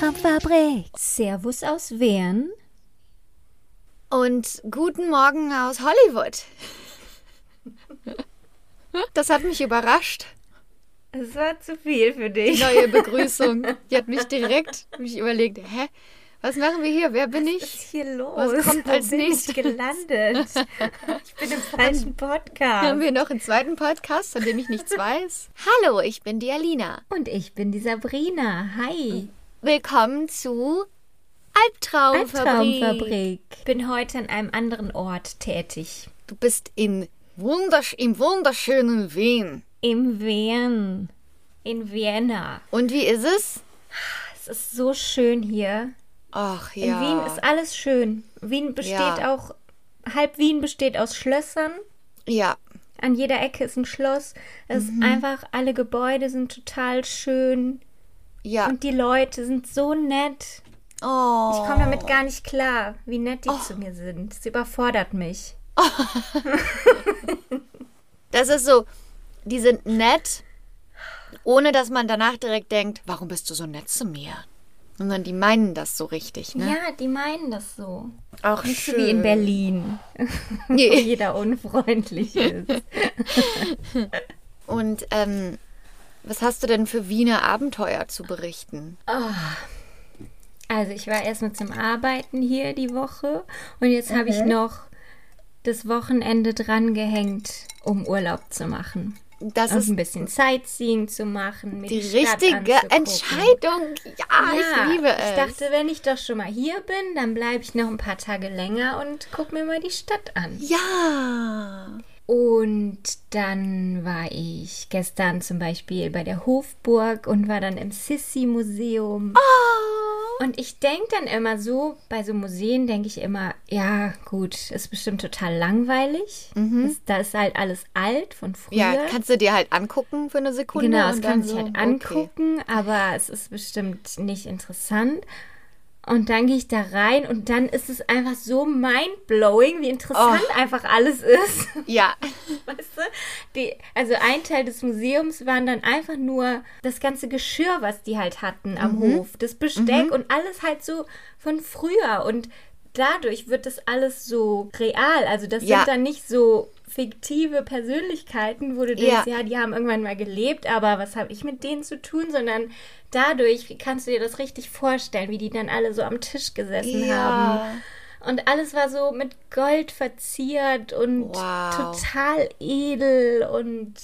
Albtraumfabrik. Servus aus Wern. Und guten Morgen aus Hollywood. Das hat mich überrascht. Es war zu viel für Die dich. neue Begrüßung. Die hat mich direkt mich überlegt, hä? Was machen wir hier? Wer bin Was ich? ist hier los? Was kommt Wo als bin nächstes? ich gelandet? Ich bin im falschen Podcast. Haben wir noch einen zweiten Podcast, von dem ich nichts weiß? Hallo, ich bin die Alina. Und ich bin die Sabrina. Hi. Willkommen zu Albtraumfabrik. Albtraumfabrik. Bin heute an einem anderen Ort tätig. Du bist in wundersch im wunderschönen Wien. Im Wien. In Vienna. Und wie ist es? Es ist so schön hier. Ach In ja. Wien ist alles schön. Wien besteht Ja. auch, halb Wien besteht aus Schlössern. Ja. An jeder Ecke ist ein Schloss. Es Mhm. ist einfach, alle Gebäude sind total schön. Ja. Und die Leute sind so nett. oh. Ich komme damit gar nicht klar, wie nett die zu mir sind. Es überfordert mich. Das ist so, die sind nett, ohne dass man danach direkt denkt, warum bist du so nett zu mir? Sondern die meinen das so richtig, ne? Ja, die meinen das so. Auch Nicht so wie in Berlin, wo jeder unfreundlich ist. Und ähm, was hast du denn für Wiener Abenteuer zu berichten? Also ich war erstmal zum Arbeiten hier die Woche und jetzt habe ich noch das Wochenende dran gehängt, um Urlaub zu machen. Das Und ist ein bisschen Sightseeing zu machen. Die die, richtige. Entscheidung. Ja, ich liebe es. Ich dachte, wenn ich doch schon mal hier bin, dann bleibe ich noch ein paar Tage länger und gucke mir mal die Stadt an. ja. Und dann war ich gestern zum Beispiel bei der Hofburg und war dann im Sissi-Museum. Oh. Und ich denke dann immer so, bei so Museen denke ich immer, ja gut, ist bestimmt total langweilig. Das, da ist halt alles alt von früher. Ja, kannst du dir halt angucken für eine Sekunde. Genau, das und kann man sich so, halt okay. angucken, aber es ist bestimmt nicht interessant. Und dann gehe ich da rein und dann ist es einfach so mindblowing, wie interessant Oh. einfach alles ist. Ja. Weißt du? Die, also ein Teil des Museums waren dann einfach nur das ganze Geschirr, was die halt hatten am Mhm. Hof, das Besteck und alles halt so von früher und dadurch wird das alles so real. Also das Ja. sind dann nicht so fiktive Persönlichkeiten, wo du Ja. denkst, ja, die haben irgendwann mal gelebt, aber was habe ich mit denen zu tun, sondern dadurch kannst du dir das richtig vorstellen, wie die dann alle so am Tisch gesessen haben. Ja. Und alles war so mit Gold verziert und Wow. total edel und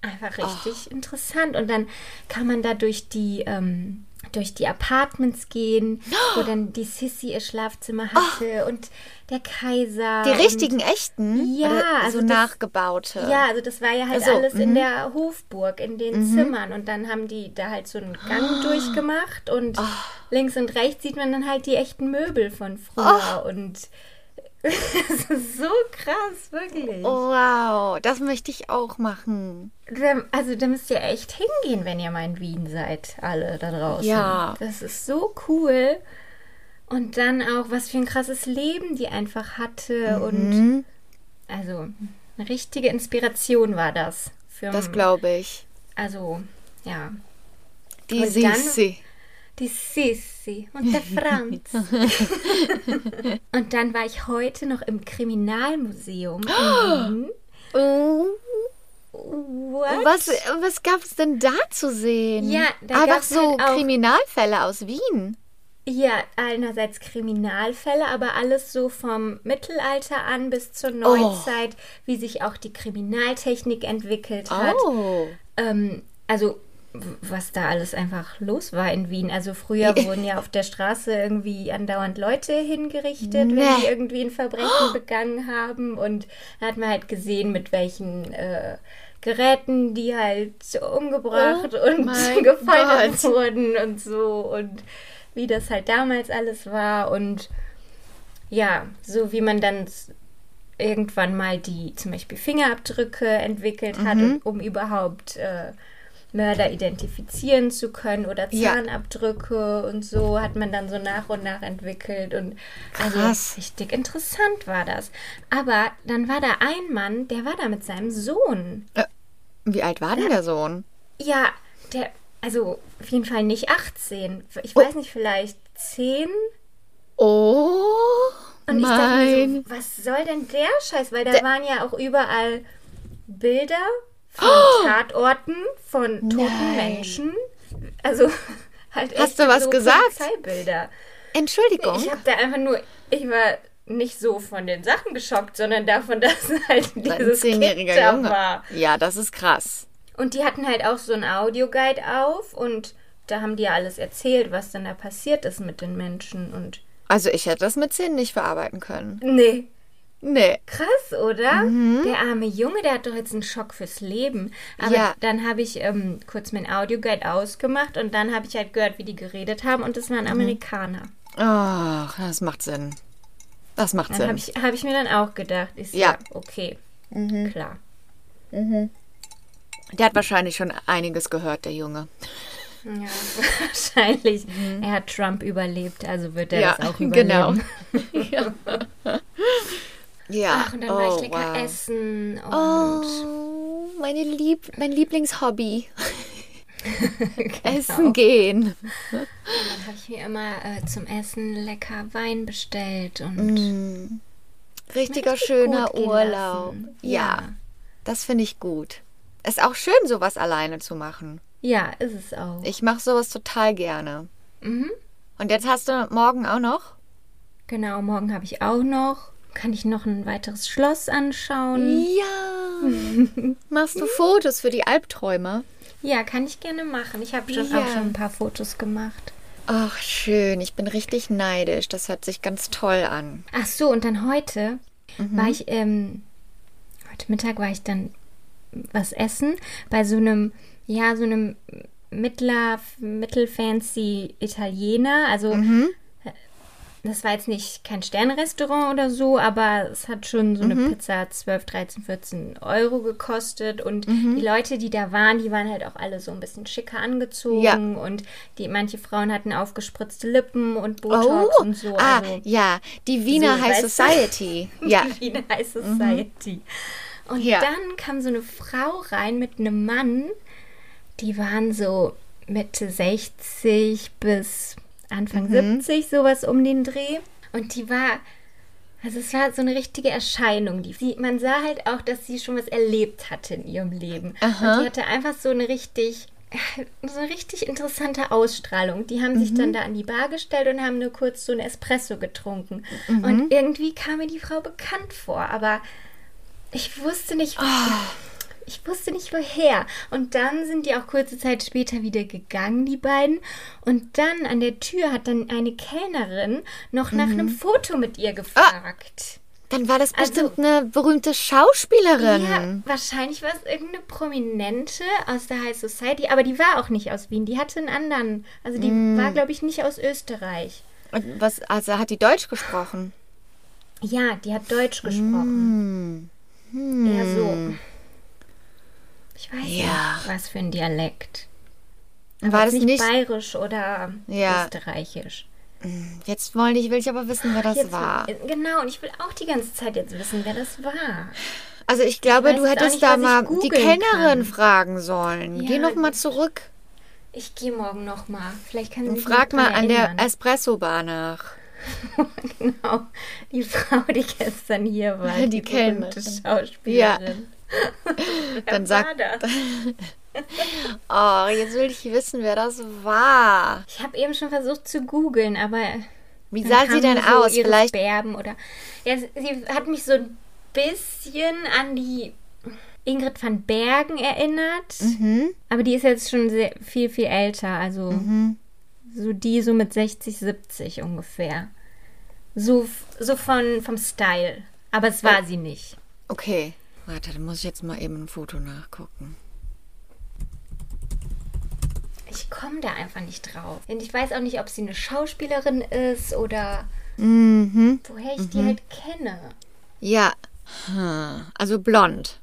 einfach richtig interessant. Und dann kann man da durch die, ähm, durch die Apartments gehen, wo dann die Sissy ihr Schlafzimmer hatte und der Kaiser. Die richtigen, echten? Ja, Oder also so das- nachgebaute. ja, also das war ja halt Also, alles in mhm. der Hofburg, in den Zimmern. Und dann haben die da halt so einen Gang durchgemacht und Oh. links und rechts sieht man dann halt die echten Möbel von früher. Oh. Und es ist so krass, wirklich. Wow, das möchte ich auch machen. Also da müsst ihr echt hingehen, wenn ihr mal in Wien seid, alle da draußen. Ja. Das ist so cool. Und dann auch, was für ein krasses Leben die einfach hatte. Und Mhm. also eine richtige Inspiration war das. Für Das glaube ich. Also, ja. Die Und Sissi. Die Sissi und der Franz. und dann war ich heute noch im Kriminalmuseum in Wien. Oh, What? was was gab es denn da zu sehen? Ja, da Einfach so halt auch- Kriminalfälle aus Wien. Ja, einerseits Kriminalfälle, aber alles so vom Mittelalter an bis zur Neuzeit, wie sich auch die Kriminaltechnik entwickelt hat. Oh. Ähm, also was da alles einfach los war in Wien. Also früher wurden ja auf der Straße irgendwie andauernd Leute hingerichtet, wenn Nee. die irgendwie ein Verbrechen begangen haben. Und da hat man halt gesehen, mit welchen äh, Geräten die halt umgebracht Oh und Gott. wurden und so. Und wie das halt damals alles war und ja, so wie man dann irgendwann mal die zum Beispiel Fingerabdrücke entwickelt hat, Mhm. um überhaupt äh, Mörder identifizieren zu können oder Ja. Zahnabdrücke und so hat man dann so nach und nach entwickelt und Krass. also richtig interessant war das. Aber dann war da ein Mann, der war da mit seinem Sohn. Wie alt war denn der Sohn? Ja, der, also auf jeden Fall nicht 18. Ich Oh. weiß nicht, vielleicht 10. Oh, Und ich dachte mir mein. so, was soll denn der Scheiß? Weil da Der- waren ja auch überall Bilder von Tatorten, von toten Oh! Nein. Menschen. Also halt Hast du was so gesagt? Polizeibilder. Entschuldigung. Ich habe da einfach nur, ich war nicht so von den Sachen geschockt, sondern davon, dass halt Ein dieses zehnjähriger Kind da Junge. war. Ja, das ist krass. Und die hatten halt auch so ein Audioguide auf und da haben die ja alles erzählt, was dann da passiert ist mit den Menschen und Also ich hätte das mit 10 nicht verarbeiten können. nee, Nee. krass, oder? Der arme Junge, der hat doch jetzt einen Schock fürs Leben. Aber Ja. dann habe ich ähm, kurz mein Audioguide ausgemacht und dann habe ich halt gehört, wie die geredet haben und das waren Amerikaner. Ach, das macht Sinn. Das macht Dann Sinn. habe ich, hab ich mir dann auch gedacht, ist Ja. ja, okay, klar. Der hat wahrscheinlich schon einiges gehört, der Junge. Ja, wahrscheinlich. Er hat Trump überlebt, also wird er Mhm. ja, das auch überleben. genau. ja. Ja. Ach, und dann war oh, ich lecker wow. essen und Oh, meine Lieb mein Lieblingshobby. Genau. Essen gehen. dann habe ich mir immer äh, zum Essen lecker Wein bestellt und Mm. Richtiger richtig schöner Urlaub. lassen. Ja, das finde ich gut. Ist auch schön, sowas alleine zu machen. Ja, ist es auch. Ich mache sowas total gerne. Mhm. Und jetzt hast du morgen auch noch? Genau, morgen habe ich auch noch. Kann ich noch ein weiteres Schloss anschauen? Ja. Machst du Fotos für die Albträume? Ja, kann ich gerne machen. Ich habe schon Ja. auch schon ein paar Fotos gemacht. Ach, schön. Ich bin richtig neidisch. Das hört sich ganz toll an. Ach so, und dann heute Mhm. war ich, ähm, heute Mittag war ich dann was essen bei so einem, ja, so einem mittler, mittelfancy Italiener. Also, Mhm. Das war jetzt nicht kein Sternrestaurant oder so, aber es hat schon so eine Mhm. Pizza 12, 13, 14 Euro gekostet. Und Mhm. die Leute, die da waren, die waren halt auch alle so ein bisschen schicker angezogen. Und die, manche Frauen hatten aufgespritzte Lippen und Botox und so. ah, also, ja, die Wiener So, High? Society. Ja, Mhm. Wiener High Society. Und Ja. dann kam so eine Frau rein mit einem Mann, die waren so Mitte 60 bis Anfang Mhm. 70, sowas um den Dreh. Und die war, also es war so eine richtige Erscheinung. Die, die, man sah halt auch, dass sie schon was erlebt hatte in ihrem Leben. Aha. Und die hatte einfach so eine richtig, so eine richtig interessante Ausstrahlung. Die haben sich Mhm. dann da an die Bar gestellt und haben nur kurz so ein Espresso getrunken. Mhm. Und irgendwie kam mir die Frau bekannt vor, aber ich wusste nicht, ich wusste nicht woher. Und dann sind die auch kurze Zeit später wieder gegangen, die beiden. Und dann an der Tür hat dann eine Kellnerin noch nach einem Foto mit ihr gefragt. dann war das Also- bestimmt eine berühmte Schauspielerin. Ja, wahrscheinlich war es irgendeine Prominente aus der High Society, aber die war auch nicht aus Wien. Die hatte einen anderen. Also die war, glaube ich, nicht aus Österreich. Und was, also hat die Deutsch gesprochen? Ja, die hat Deutsch gesprochen. Hm. Ja, so. Ich weiß Ja. nicht, was für ein Dialekt. War das nicht nicht? bayerisch oder Ja. österreichisch. Jetzt wollte ich, will ich aber wissen, wer das Jetzt, war. Genau, und ich will auch die ganze Zeit jetzt wissen, wer das war. Also ich glaube, weiß du hättest nicht, da ich mal die Kellnerin kann. fragen sollen. Geh Ja, noch mal zurück Ich gehe morgen noch mal. Vielleicht kann sie und sich frag mal an der. Espresso-Bar nach. Genau, die Frau, die gestern hier war. Die Die, berühmte Schauspielerin. Dann Wer sag, war das? oh, jetzt will ich wissen, wer das war. Ich habe eben schon versucht zu googeln, aber Wie sah sie denn so aus? Vielleicht Berben oder. Ja, sie- hat mich so ein bisschen an die Ingrid van Bergen erinnert. Mhm. Aber die ist jetzt schon sehr, viel, viel älter. Also so die so mit 60, 70 ungefähr. So, so von, vom Style. Aber es war sie nicht. Okay. Warte, dann muss ich jetzt mal eben ein Foto nachgucken. Ich komme da einfach nicht drauf. Und ich weiß auch nicht, ob sie eine Schauspielerin ist oder Mhm. woher ich die halt kenne. Ja. Hm. Also blond.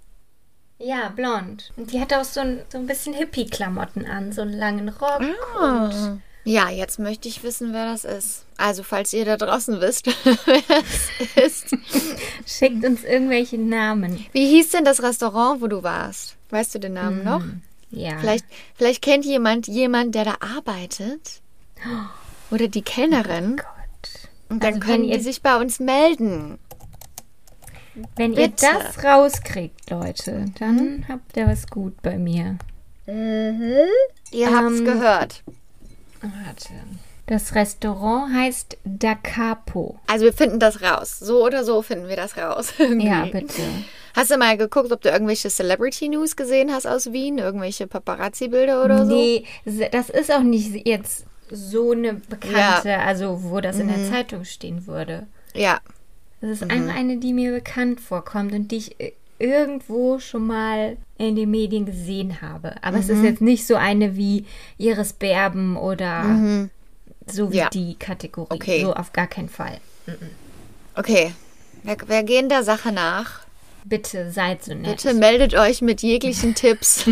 Ja, blond. Und die hat auch so ein, so ein bisschen Hippie-Klamotten an, so einen langen Rock. Ah. Ja, jetzt möchte ich wissen, wer das ist. Also, falls ihr da draußen wisst, wer das ist. Schickt uns irgendwelche Namen. Wie hieß denn das Restaurant, wo du warst? Weißt du den Namen noch? Ja. Vielleicht, vielleicht kennt jemand jemand, der da arbeitet. Oder die Kellnerin. Gott. Und dann Also können ihr- die sich bei uns melden. Wenn ihr Bitte. das rauskriegt, Leute, dann habt ihr was gut bei mir. Ihr habt's Ähm, gehört. Warte. Das Restaurant heißt Da Capo. Also wir finden das raus. So oder so finden wir das raus. Ja, bitte. Hast du mal geguckt, ob du irgendwelche Celebrity News gesehen hast aus Wien? Irgendwelche Paparazzi-Bilder oder so? Nee, das ist auch nicht jetzt so eine bekannte, also wo das in der Zeitung stehen würde. Ja. Das ist einfach eine, die mir bekannt vorkommt und die ich äh, irgendwo schon mal in den Medien gesehen habe. Aber es ist jetzt nicht so eine wie Iris Berben oder so wie Ja. die Kategorie. Okay. So auf gar keinen Fall. Okay. Wir, wir gehen der Sache nach. Bitte seid so nett. Bitte meldet euch mit jeglichen Tipps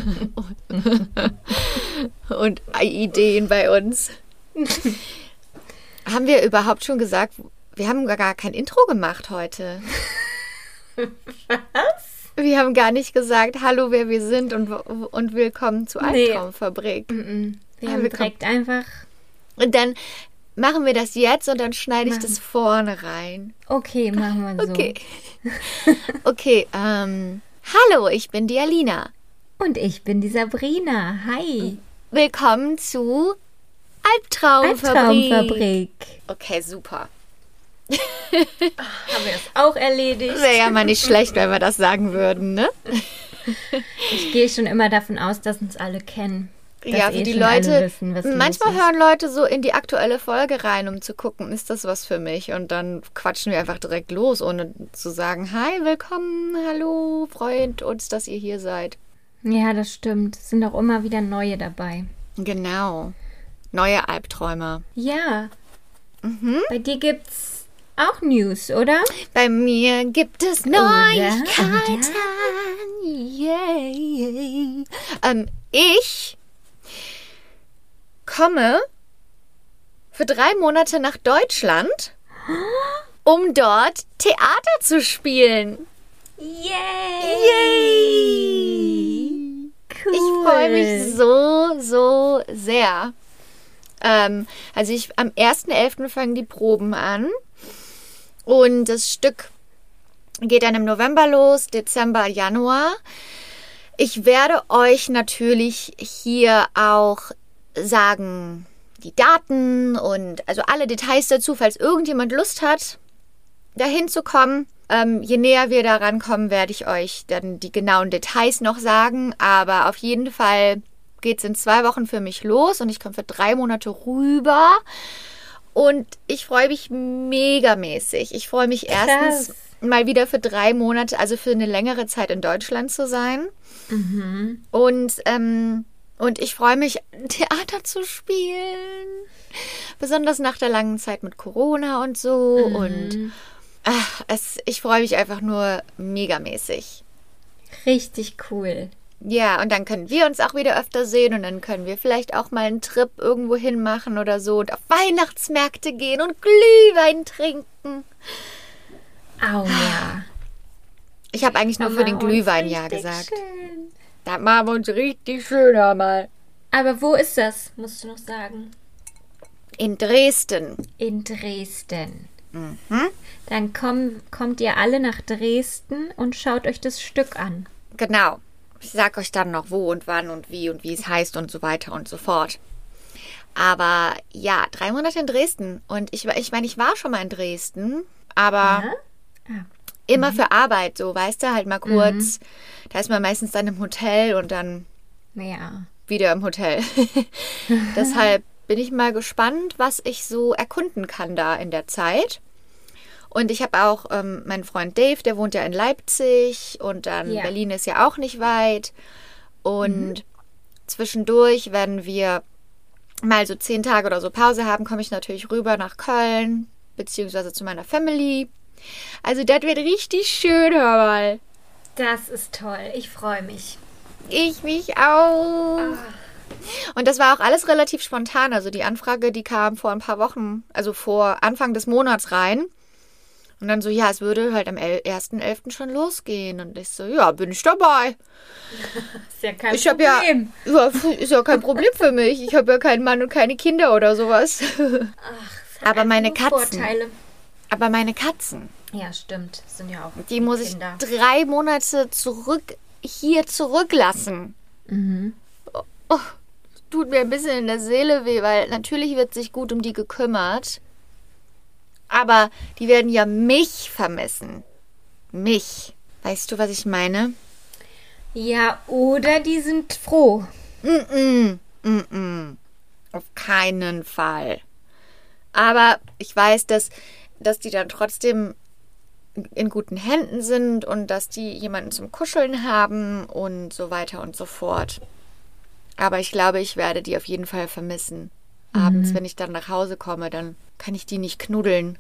und Ideen bei uns. haben wir überhaupt schon gesagt, wir haben gar kein Intro gemacht heute. Was? Wir haben gar nicht gesagt, hallo, wer wir sind und, und willkommen zu Nee. Albtraumfabrik. Wir Ah, haben direkt einfach. Und dann machen wir das jetzt und dann schneide ich Machen. das vorne rein. Okay, machen wir so. Okay. Okay, ähm, hallo, ich bin die Alina. Und ich bin die Sabrina. Hi. Willkommen zu Albtraumfabrik. Albtraumfabrik. Okay, super. Haben wir das auch erledigt? Wäre ja mal nicht schlecht, wenn wir das sagen würden, ne? Ich gehe schon immer davon aus, dass uns alle kennen. Dass ja, eh für die Leute. Wissen, manchmal hören Leute so in die aktuelle Folge rein, um zu gucken, ist das was für mich? Und dann quatschen wir einfach direkt los, ohne zu sagen, hi, willkommen, hallo, freut uns, dass ihr hier seid. Ja, das stimmt. Es sind auch immer wieder neue dabei. Genau. Neue Albträume. Ja. Mhm. Bei dir gibt's auch News, oder? Bei mir gibt es? Neuigkeiten. Yay. Ähm, ich komme für drei Monate nach Deutschland, um dort Theater zu spielen. Yay! Cool. Ich freue mich so, so sehr. Ähm, also ich am 1.11. fangen die Proben an. Und das Stück geht dann im November los, Dezember, Januar. Ich werde euch natürlich hier auch sagen, die Daten und also alle Details dazu, falls irgendjemand Lust hat, dahin zu kommen. Ähm, je näher wir daran kommen, werde ich euch dann die genauen Details noch sagen. Aber auf jeden Fall geht es in zwei Wochen für mich los und ich komme für drei Monate rüber. Und ich freue mich megamäßig. Ich freue mich erstens Krass. mal wieder für drei Monate, also für eine längere Zeit in Deutschland zu sein. Und, ähm, und ich freue mich, Theater zu spielen. Besonders nach der langen Zeit mit Corona und so. Und ach, es, ich freue mich einfach nur megamäßig. Richtig cool. Ja, und dann können wir uns auch wieder öfter sehen und dann können wir vielleicht auch mal einen Trip irgendwo hin machen oder so und auf Weihnachtsmärkte gehen und Glühwein trinken. Au ja. Ich habe eigentlich nur für den Glühwein ja gesagt. schön. Da machen wir uns richtig schöner mal. Aber wo ist das? Musst du noch sagen. In Dresden. In Dresden. Mhm. Dann komm, kommt ihr alle nach Dresden und schaut euch das Stück an. Genau. Ich sag euch dann noch wo und wann und wie und wie es heißt und so weiter und so fort. Aber ja, drei Monate in Dresden. Und ich, ich meine, ich war schon mal in Dresden, aber immer für Arbeit, so, weißt du, halt mal kurz. Da ist man meistens dann im Hotel und dann Ja. wieder im Hotel. Deshalb bin ich mal gespannt, was ich so erkunden kann da in der Zeit. Und ich habe auch ähm, meinen Freund Dave, der wohnt ja in Leipzig und dann Ja. Berlin ist ja auch nicht weit. Und zwischendurch werden wir mal so zehn Tage oder so Pause haben, komme ich natürlich rüber nach Köln, beziehungsweise zu meiner Family. Also das wird richtig schön, hör mal. Das ist toll. Ich freue mich. Ich mich auch. Und das war auch alles relativ spontan. Also die Anfrage, die kam vor ein paar Wochen, also vor Anfang des Monats rein. Und dann so, ja, es würde halt am 1.11. schon losgehen. Und ich so, ja, bin ich dabei. Ist ja kein Ich habe ja, Problem. ja, ist ja kein Problem für mich. Ich habe ja keinen Mann und keine Kinder oder sowas. Ach, Aber meine Katzen. Vorteile. Aber meine Katzen, Ja, stimmt. Sind ja auch die muss ich Kinder. drei Monate zurück hier zurücklassen. Mhm. Oh, tut mir ein bisschen in der Seele weh, weil natürlich wird sich gut um die gekümmert. Aber die werden ja mich vermissen. Mich. Weißt du, was ich meine? Ja, oder die sind froh. Mm-mm, mm-mm. Auf keinen Fall. Aber ich weiß, dass, dass die dann trotzdem in guten Händen sind und dass die jemanden zum Kuscheln haben und so weiter und so fort. Aber ich glaube, ich werde die auf jeden Fall vermissen. Abends, wenn ich dann nach Hause komme, dann kann ich die nicht knuddeln.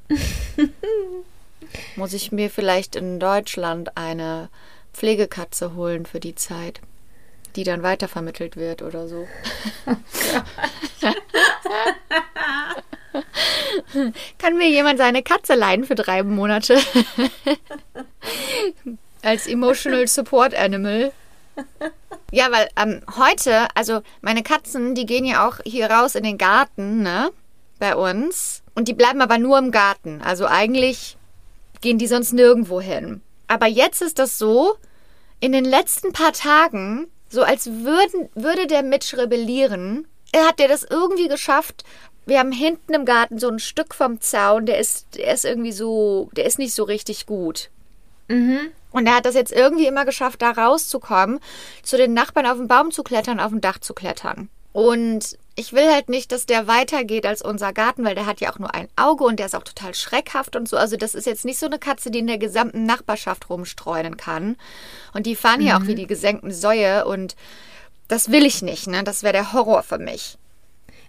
Muss ich mir vielleicht in Deutschland eine Pflegekatze holen für die Zeit, die dann weitervermittelt wird oder so. Kann mir jemand seine Katze leihen für drei Monate? Als Emotional Support Animal. Ja, weil ähm, heute, also meine Katzen, die gehen ja auch hier raus in den Garten, ne? Bei uns. Und die bleiben aber nur im Garten. Also eigentlich gehen die sonst nirgendwo hin. Aber jetzt ist das so, in den letzten paar Tagen, so als würden, würde der Mitch rebellieren, er hat der das irgendwie geschafft. Wir haben hinten im Garten so ein Stück vom Zaun, der ist, der ist irgendwie so, der ist nicht so richtig gut. Mhm. Und er hat das jetzt irgendwie immer geschafft, da rauszukommen, zu den Nachbarn auf den Baum zu klettern, auf dem Dach zu klettern. Und ich will halt nicht, dass der weitergeht als unser Garten, weil der hat ja auch nur ein Auge und der ist auch total schreckhaft und so. Also das ist jetzt nicht so eine Katze, die in der gesamten Nachbarschaft rumstreunen kann. Und die fahren hier auch wie die gesenkten Säue und das will ich nicht, ne? Das wäre der Horror für mich.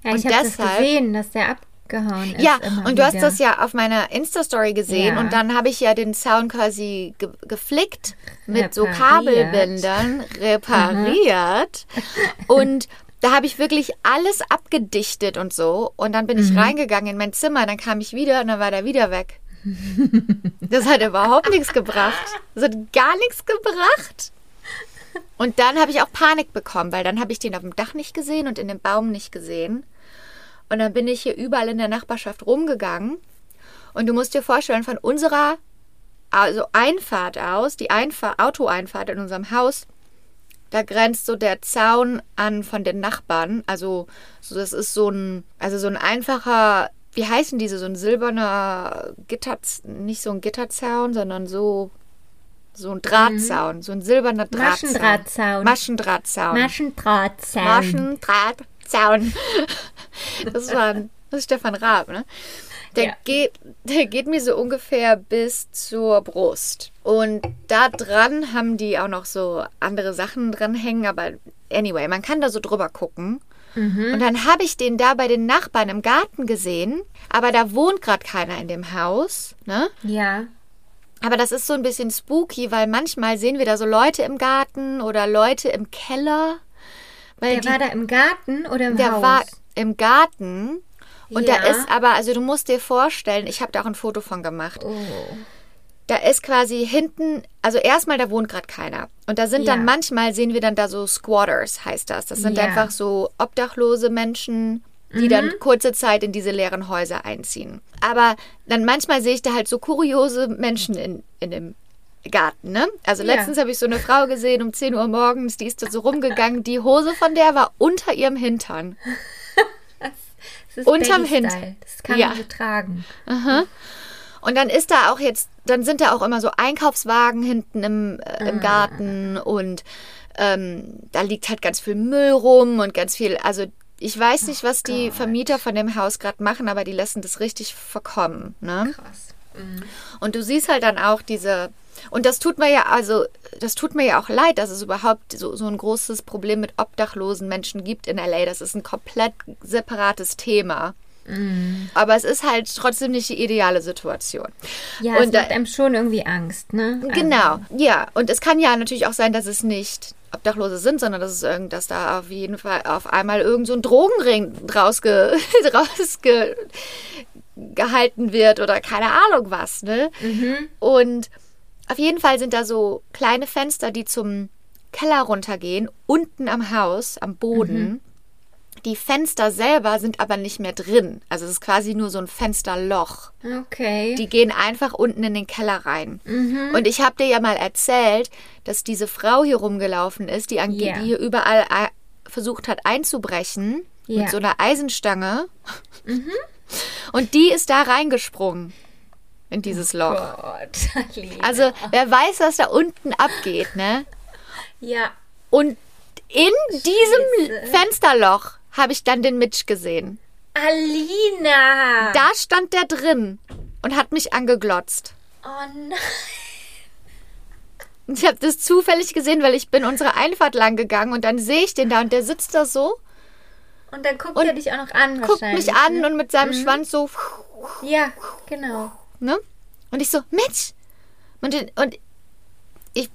Ja, ich Und habe das gesehen, dass der abgehauen ist. Ja, und du hast wieder. das ja auf meiner Insta-Story gesehen Ja. und dann habe ich ja den Zaun quasi ge geflickt mit so Repariert. Kabelbändern, repariert und da habe ich wirklich alles abgedichtet und so und dann bin ich Mhm. reingegangen in mein Zimmer, dann kam ich wieder und dann war der wieder weg. Das hat überhaupt nichts gebracht. Das hat gar nichts gebracht. Und dann habe ich auch Panik bekommen, weil dann habe ich den auf dem Dach nicht gesehen und in dem Baum nicht gesehen. Und dann bin ich hier überall in der Nachbarschaft rumgegangen. Und du musst dir vorstellen, von unserer also Einfahrt aus, die Einfahrt, Autoeinfahrt in unserem Haus, da grenzt so der Zaun an von den Nachbarn. Also so, das ist so ein, also so ein einfacher, wie heißen diese, so ein silberner Gitter, nicht so ein Gitterzaun, sondern so, so ein Drahtzaun, so ein silberner Drahtzaun. Maschendrahtzaun. Maschendrahtzaun. Maschendrahtzaun. Maschendrahtzaun. Das war ein, das ist Stefan Raab, ne? Der, Ja. geht, der geht mir so ungefähr bis zur Brust. Und da dran haben die auch noch so andere Sachen dran hängen, aber anyway, man kann da so drüber gucken. Und dann habe ich den da bei den Nachbarn im Garten gesehen, aber da wohnt gerade keiner in dem Haus, ne? Ja. Aber das ist so ein bisschen spooky, weil manchmal sehen wir da so Leute im Garten oder Leute im Keller. Weil Der die war da im Garten oder im der Haus? war im Garten und Ja. da ist aber, also du musst dir vorstellen, ich habe da auch ein Foto von gemacht. Oh. Da ist quasi hinten, also erstmal, da wohnt gerade keiner. Und da sind Ja. dann manchmal, sehen wir dann da so Squatters, heißt das. Das sind Ja. einfach so obdachlose Menschen, die dann kurze Zeit in diese leeren Häuser einziehen. Aber dann manchmal sehe ich da halt so kuriose Menschen in, in dem Garten, ne? Also Ja. letztens habe ich so eine Frau gesehen um 10 Uhr morgens, die ist da so rumgegangen. Die Hose von der war unter ihrem Hintern. Das ist Unterm. Hintern. Das kann Ja. man so tragen. Und dann ist da auch jetzt, dann sind da auch immer so Einkaufswagen hinten im, äh, im Garten und ähm, da liegt halt ganz viel Müll rum und ganz viel, also ich weiß nicht, was die Vermieter von dem Haus gerade machen, aber die lassen das richtig verkommen. Ne? Krass. Und du siehst halt dann auch diese. Und das tut mir ja, also, das tut mir ja auch leid, dass es überhaupt so, so ein großes Problem mit obdachlosen Menschen gibt in LA. Das ist ein komplett separates Thema. Aber es ist halt trotzdem nicht die ideale Situation. Ja, Und es da- macht einem schon irgendwie Angst, ne? Genau, ja. Und es kann ja natürlich auch sein, dass es nicht Obdachlose sind, sondern dass es irgend, dass da auf jeden Fall auf einmal irgend so ein Drogenring rausge, gehalten wird oder keine Ahnung was, ne? Und auf jeden Fall sind da so kleine Fenster, die zum Keller runtergehen, unten am Haus, am Boden. Die Fenster selber sind aber nicht mehr drin. Also es ist quasi nur so ein Fensterloch. Okay. Die gehen einfach unten in den Keller rein. Und ich habe dir ja mal erzählt, dass diese Frau hier rumgelaufen ist, die, Ja. die hier überall äh, versucht hat einzubrechen Ja. mit so einer Eisenstange. Und die ist da reingesprungen in dieses Loch. Gott. Also wer weiß, was da unten abgeht, ne? ja. Und in diesem Scheiße. Fensterloch habe ich dann den Mitch gesehen. Alina! Da stand der drin und hat mich angeglotzt. oh nein. Ich habe das zufällig gesehen, weil ich bin unsere Einfahrt lang gegangen und dann sehe ich den da und der sitzt da so, Und dann guckt Und er dich auch noch an guckt mich an ne? und mit seinem Schwanz so, Ja, genau. Ne? Und ich so, Mitch! Und, und ich,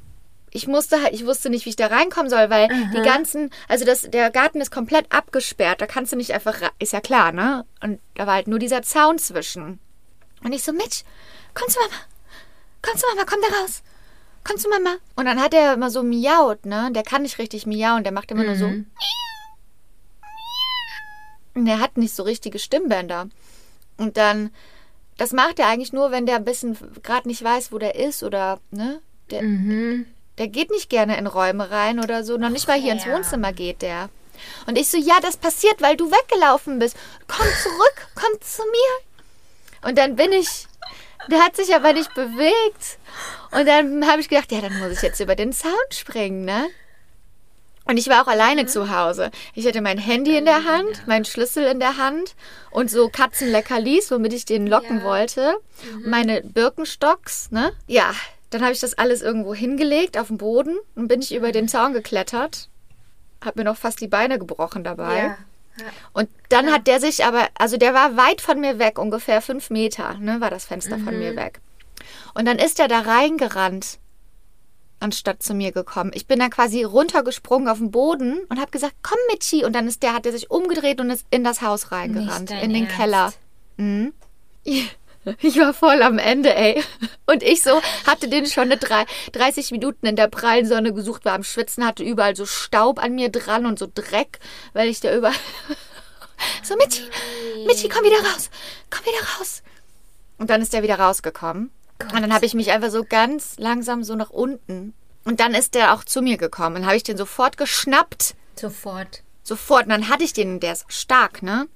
ich musste halt, ich wusste nicht, wie ich da reinkommen soll, weil die ganzen, also das, der Garten ist komplett abgesperrt, da kannst du nicht einfach, ist ja klar, ne? Und da war halt nur dieser Zaun zwischen. Und ich so, Mitch, komm zu Mama, komm zu Mama, komm da raus. Komm zu Mama. Und dann hat er immer so miaut, ne? Der kann nicht richtig miauen, der macht immer nur so. Und der hat nicht so richtige Stimmbänder. Und dann, das macht er eigentlich nur, wenn der ein bisschen gerade nicht weiß, wo der ist oder, ne? Der, der geht nicht gerne in Räume rein oder so. Noch nicht mal hier ins ja. Wohnzimmer geht der. Und ich so, ja, das passiert, weil du weggelaufen bist. Komm zurück, komm zu mir. Und dann bin ich, der hat sich aber nicht bewegt. Und dann habe ich gedacht, ja, dann muss ich jetzt über den Zaun springen, ne? Und ich war auch alleine zu Hause. Ich hatte mein Handy in der Hand, meinen Schlüssel in der Hand und so Katzenleckerlis, womit ich den locken Ja. wollte. Meine Birkenstocks, ne? Ja, dann habe ich das alles irgendwo hingelegt auf den Boden und bin ich über den Zaun geklettert. Hab mir noch fast die Beine gebrochen dabei. Ja. Und dann hat der sich aber, also der war weit von mir weg, ungefähr fünf Meter, ne, war das Fenster von mir weg. Und dann ist er da reingerannt, anstatt zu mir gekommen. Ich bin dann quasi runtergesprungen auf den Boden und habe gesagt, komm Michi. Und dann ist der, hat er sich umgedreht und ist in das Haus reingerannt, in den Ernst. Keller. Mhm. Ich war voll am Ende, ey. Und ich so hatte den schon eine drei, 30 Minuten in der prallen Sonne gesucht, war am Schwitzen, hatte überall so Staub an mir dran und so Dreck, weil ich da überall. So, Michi, Michi, komm wieder raus. Komm wieder raus. Und dann ist er wieder rausgekommen. Und dann habe ich mich einfach so ganz langsam so nach unten. Und dann ist der auch zu mir gekommen. Dann habe ich den sofort geschnappt. Sofort. Sofort. Und dann hatte ich den, der ist stark, ne?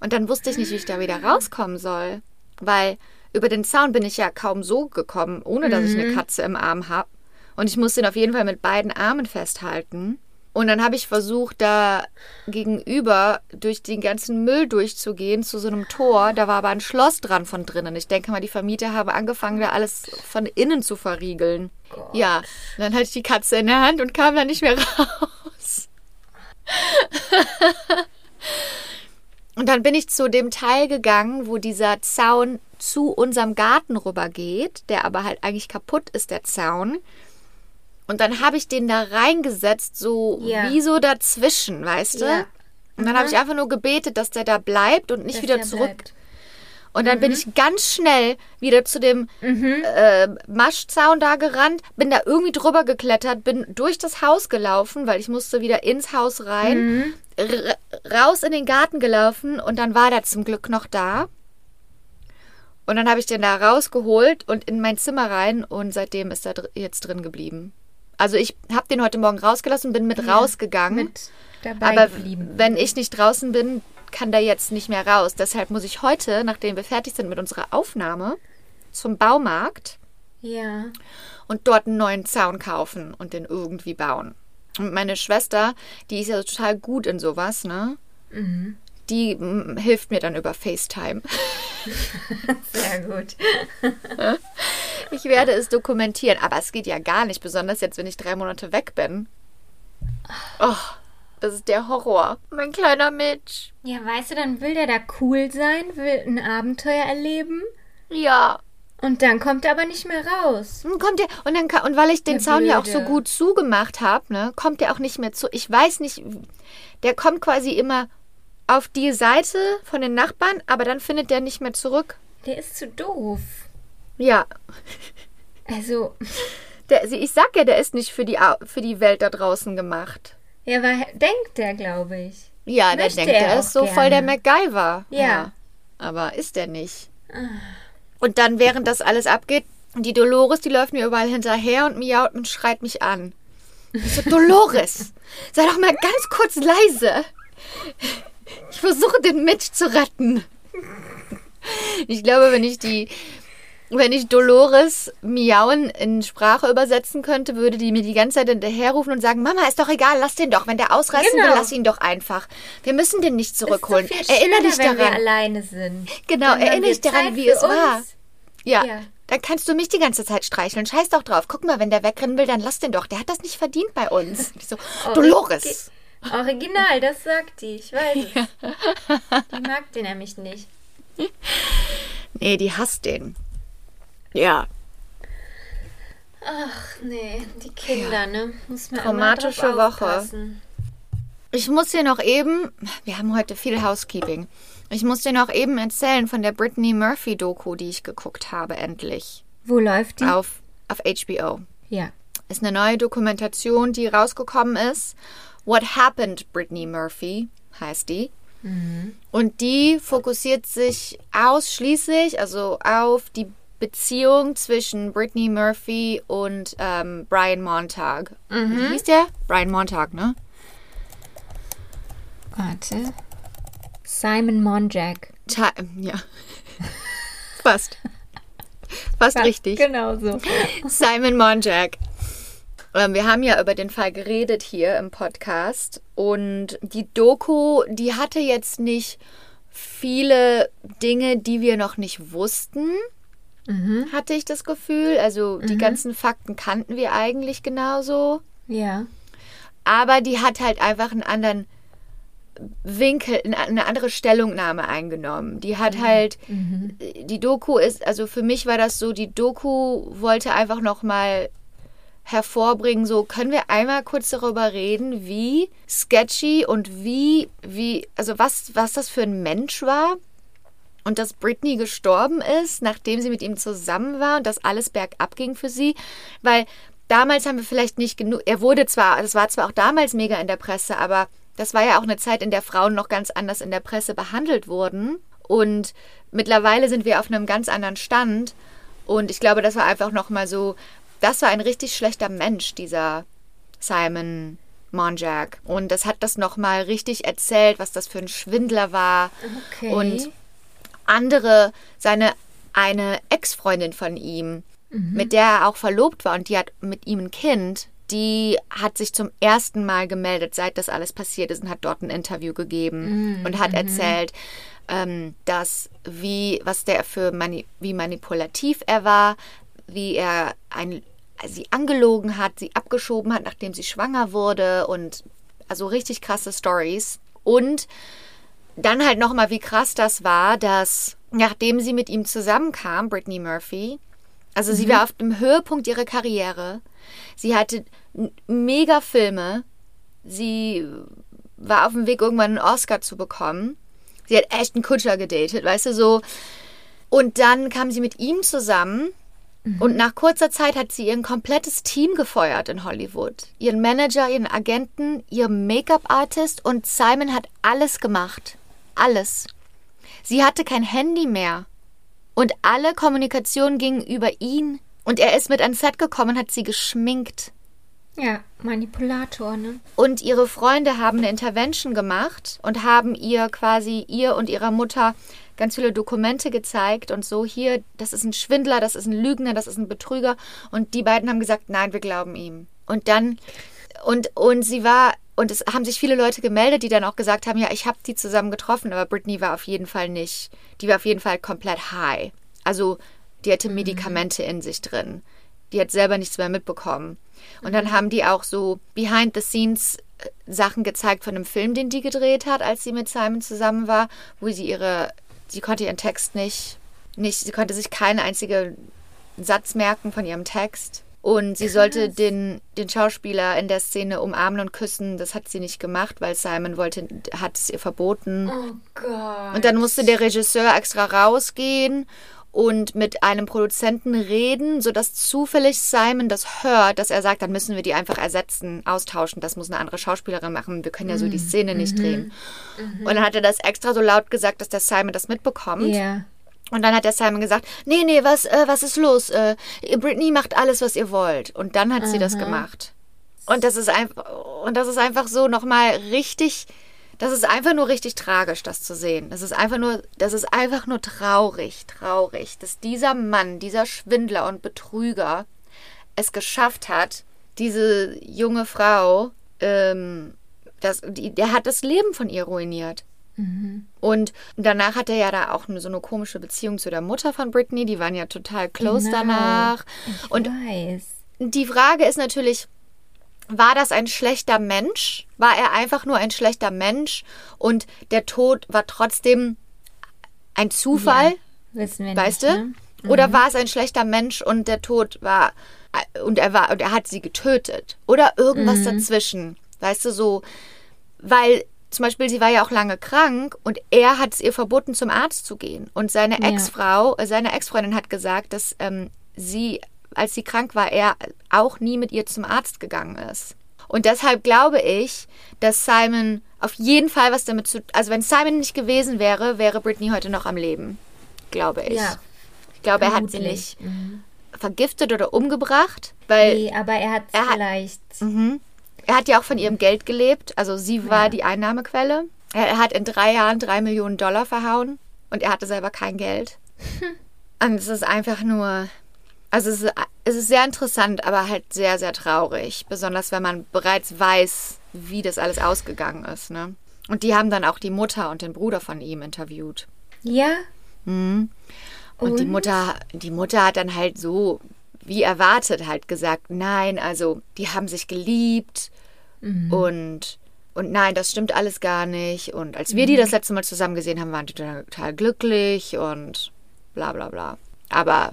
Und dann wusste ich nicht, wie ich da wieder rauskommen soll. Weil über den Zaun bin ich ja kaum so gekommen, ohne dass ich eine Katze im Arm habe. Und ich musste ihn auf jeden Fall mit beiden Armen festhalten. Und dann habe ich versucht, da gegenüber durch den ganzen Müll durchzugehen zu so einem Tor. Da war aber ein Schloss dran von drinnen. Ich denke mal, die Vermieter haben angefangen, da alles von innen zu verriegeln. Ja, und dann hatte ich die Katze in der Hand und kam da nicht mehr raus. Und dann bin ich zu dem Teil gegangen, wo dieser Zaun zu unserem Garten rüber geht, der aber halt eigentlich kaputt ist, der Zaun. Und dann habe ich den da reingesetzt, so Ja. wie so dazwischen, weißt du? Ja. Und dann habe ich einfach nur gebetet, dass der da bleibt und nicht Dass wieder der zurück. bleibt. Und dann bin ich ganz schnell wieder zu dem äh, Maschzaun da gerannt, bin da irgendwie drüber geklettert, bin durch das Haus gelaufen, weil ich musste wieder ins Haus rein, r- raus in den Garten gelaufen und dann war der zum Glück noch da. Und dann habe ich den da rausgeholt und in mein Zimmer rein und seitdem ist er dr jetzt drin geblieben. Also ich habe den heute Morgen rausgelassen, bin mit rausgegangen. Mit dabei Aber geblieben. wenn ich nicht draußen bin, kann der jetzt nicht mehr raus. Deshalb muss ich heute, nachdem wir fertig sind mit unserer Aufnahme, zum Baumarkt Ja. und dort einen neuen Zaun kaufen und den irgendwie bauen. Und meine Schwester, die ist ja total gut in sowas, ne? Die mm, hilft mir dann über FaceTime. Sehr gut. Ich werde es dokumentieren, aber es geht ja gar nicht, besonders jetzt, wenn ich drei Monate weg bin. Oh, das ist der Horror. Mein kleiner Mitch. Ja, weißt du, dann will der da cool sein, will ein Abenteuer erleben Ja. und dann kommt er aber nicht mehr raus. Dann kommt er und dann und weil ich den Der Zaun ja auch so Blöde. gut zugemacht habe, ne, kommt er auch nicht mehr zu. Ich weiß nicht, der kommt quasi immer auf die Seite von den Nachbarn, aber dann findet der nicht mehr zurück. Der ist zu doof. Ja, Also, der, ich sag ja, der ist nicht für die für die Welt da draußen gemacht. ja, aber denkt der, glaube ich. Ja, der Möchte denkt, er er auch ist so voll der gerne. MacGyver. Ja. Aber ist er nicht. Und dann, während das alles abgeht, die Dolores, die läuft mir überall hinterher und miaut und schreit mich an. Ich so, Dolores, sei doch mal ganz kurz leise. Ich versuche, den Mitch zu retten. Ich glaube, wenn ich die, wenn ich Dolores miauen in Sprache übersetzen könnte, würde die mir die ganze Zeit hinterherrufen und sagen, Mama, ist doch egal, lass den doch. Wenn der ausreißen will, Genau. lass ihn doch einfach. Wir müssen den nicht zurückholen. Ist viel Erinnere dich wenn wir daran. alleine sind. Genau, erinnere dich daran, Zeit wie es war. uns. Ja. Ja. Dann kannst du mich die ganze Zeit streicheln. Scheiß doch drauf. Guck mal, wenn der wegrennen will, dann lass den doch. Der hat das nicht verdient bei uns. So, Oh, Dolores. Original, das sagt die, ich weiß es. Die mag den nämlich nicht. Nee, die hasst den. Ja. Ach nee, die Kinder, ne? Muss man Traumatische Woche. aufpassen. Ich muss dir noch eben, wir haben heute viel Housekeeping. Ich muss dir noch eben erzählen von der Brittany Murphy Doku, die ich geguckt habe, endlich. Wo läuft die? Auf, auf HBO. Ja. ist eine neue Dokumentation, die rausgekommen ist. What Happened Brittany Murphy heißt die. Und die fokussiert sich ausschließlich, also auf die Beziehung zwischen Brittany Murphy und ähm, Brian Montag. Wie hieß der? Brian Montag, ne? Warte. Simon Monjack. Ta ja. Fast. Fast richtig. Genau so. Simon Monjack. Ähm, Wir haben ja über den Fall geredet hier im Podcast und die Doku, die hatte jetzt nicht viele Dinge, die wir noch nicht wussten, hatte ich das Gefühl. Also die ganzen Fakten kannten wir eigentlich genauso, Ja. aber die hat halt einfach einen anderen Winkel, eine andere Stellungnahme eingenommen. Die hat halt, die Doku ist, also für mich war das so, die Doku wollte einfach nochmal hervorbringen, so können wir einmal kurz darüber reden, wie sketchy und wie, wie, also was, was das für ein Mensch war und dass Britney gestorben ist, nachdem sie mit ihm zusammen war und dass alles bergab ging für sie, weil damals haben wir vielleicht nicht genug, er wurde zwar, das war zwar auch damals mega in der Presse, aber das war ja auch eine Zeit, in der Frauen noch ganz anders in der Presse behandelt wurden. Und mittlerweile sind wir auf einem ganz anderen Stand. Und ich glaube, das war einfach nochmal so, das war ein richtig schlechter Mensch, dieser Simon Monjack. Und das hat das nochmal richtig erzählt, was das für ein Schwindler war. Okay. Und andere, seine eine Ex-Freundin von ihm, mit der er auch verlobt war und die hat mit ihm ein Kind, die hat sich zum ersten Mal gemeldet, seit das alles passiert ist und hat dort ein Interview gegeben und hat erzählt, ähm, dass wie was der für mani wie manipulativ er war, wie er ein, sie angelogen hat, sie abgeschoben hat, nachdem sie schwanger wurde und also richtig krasse Stories. Und dann halt nochmal, wie krass das war, dass nachdem sie mit ihm zusammenkam, Brittany Murphy, also sie war auf dem Höhepunkt ihrer Karriere, sie hatte mega Filme, sie war auf dem Weg, irgendwann einen Oscar zu bekommen. Sie hat echt einen Kutscher gedatet, weißt du, so. Und dann kam sie mit ihm zusammen und nach kurzer Zeit hat sie ihr komplettes Team gefeuert in Hollywood. Ihren Manager, ihren Agenten, ihren Make-up-Artist und Simon hat alles gemacht. Alles. Sie hatte kein Handy mehr. Und alle Kommunikation ging über ihn. Und er ist mit ans Set gekommen und hat sie geschminkt. Ja, Manipulator, ne? Und ihre Freunde haben eine Intervention gemacht und haben ihr quasi, ihr und ihrer Mutter, ganz viele Dokumente gezeigt und so, hier, das ist ein Schwindler, das ist ein Lügner, das ist ein Betrüger. Und die beiden haben gesagt, nein, wir glauben ihm. Und dann und, und sie war, und es haben sich viele Leute gemeldet, die dann auch gesagt haben, ja, ich habe die zusammen getroffen, aber Britney war auf jeden Fall nicht, die war auf jeden Fall komplett high. Also die hatte Medikamente in sich drin. Die hat selber nichts mehr mitbekommen. Und dann haben die auch so Behind-the-Scenes äh, Sachen gezeigt von einem Film, den die gedreht hat, als sie mit Simon zusammen war, wo sie ihre, sie konnte ihren Text nicht, nicht, sie konnte sich keinen einzigen Satz merken von ihrem Text. Und sie sollte den, den Schauspieler in der Szene umarmen und küssen. Das hat sie nicht gemacht, weil Simon wollte, hat es ihr verboten. Oh Gott. Und dann musste der Regisseur extra rausgehen und mit einem Produzenten reden, sodass zufällig Simon das hört, dass er sagt, dann müssen wir die einfach ersetzen, austauschen. Das muss eine andere Schauspielerin machen. Wir können ja so die Szene nicht drehen. Und dann hat er das extra so laut gesagt, dass der Simon das mitbekommt. Ja. Und dann hat der Simon gesagt, nee, nee, was, äh, was ist los? Äh, Britney macht alles, was ihr wollt. Und dann hat sie das gemacht. Und das ist einfach, und das ist einfach so nochmal richtig, das ist einfach nur richtig tragisch, das zu sehen. Das ist einfach nur, das ist einfach nur traurig, traurig, dass dieser Mann, dieser Schwindler und Betrüger es geschafft hat, diese junge Frau, ähm, das, die, der hat das Leben von ihr ruiniert. Und danach hat er ja da auch so eine komische Beziehung zu der Mutter von Britney. Die waren ja total close Genau. danach. Ich Und weiß. die Frage ist natürlich, war das ein schlechter Mensch? War er einfach nur ein schlechter Mensch und der Tod war trotzdem ein Zufall? Wissen wir weißt nicht. du? Ne? Oder war es ein schlechter Mensch und der Tod war und er war und er hat sie getötet oder irgendwas dazwischen, weißt du so, weil zum Beispiel sie war ja auch lange krank und er hat es ihr verboten zum Arzt zu gehen und seine Ja. Ex-Frau, äh, seine Ex-Freundin hat gesagt, dass ähm, sie, als sie krank war, er auch nie mit ihr zum Arzt gegangen ist. Und deshalb glaube ich, dass Simon auf jeden Fall was damit zu, also wenn Simon nicht gewesen wäre, wäre Britney heute noch am Leben, glaube ich. Ja, Ich glaube, er hat sie nicht vergiftet oder umgebracht, weil Nee, aber er hat Er hat- vielleicht. er hat ja auch von ihrem Geld gelebt. Also sie war die Einnahmequelle. Er, er hat in drei Jahren drei Millionen Dollar verhauen und er hatte selber kein Geld. Und es ist einfach nur, also es ist, es ist sehr interessant, aber halt sehr, sehr traurig. Besonders wenn man bereits weiß, wie das alles ausgegangen ist. Ne? Und die haben dann auch die Mutter und den Bruder von ihm interviewt. Ja, Und, die Mutter, die Mutter hat dann halt so, wie erwartet, halt gesagt, nein, also die haben sich geliebt und und nein, das stimmt alles gar nicht. Und als wir die das letzte Mal zusammen gesehen haben, waren die total glücklich und bla bla bla. Aber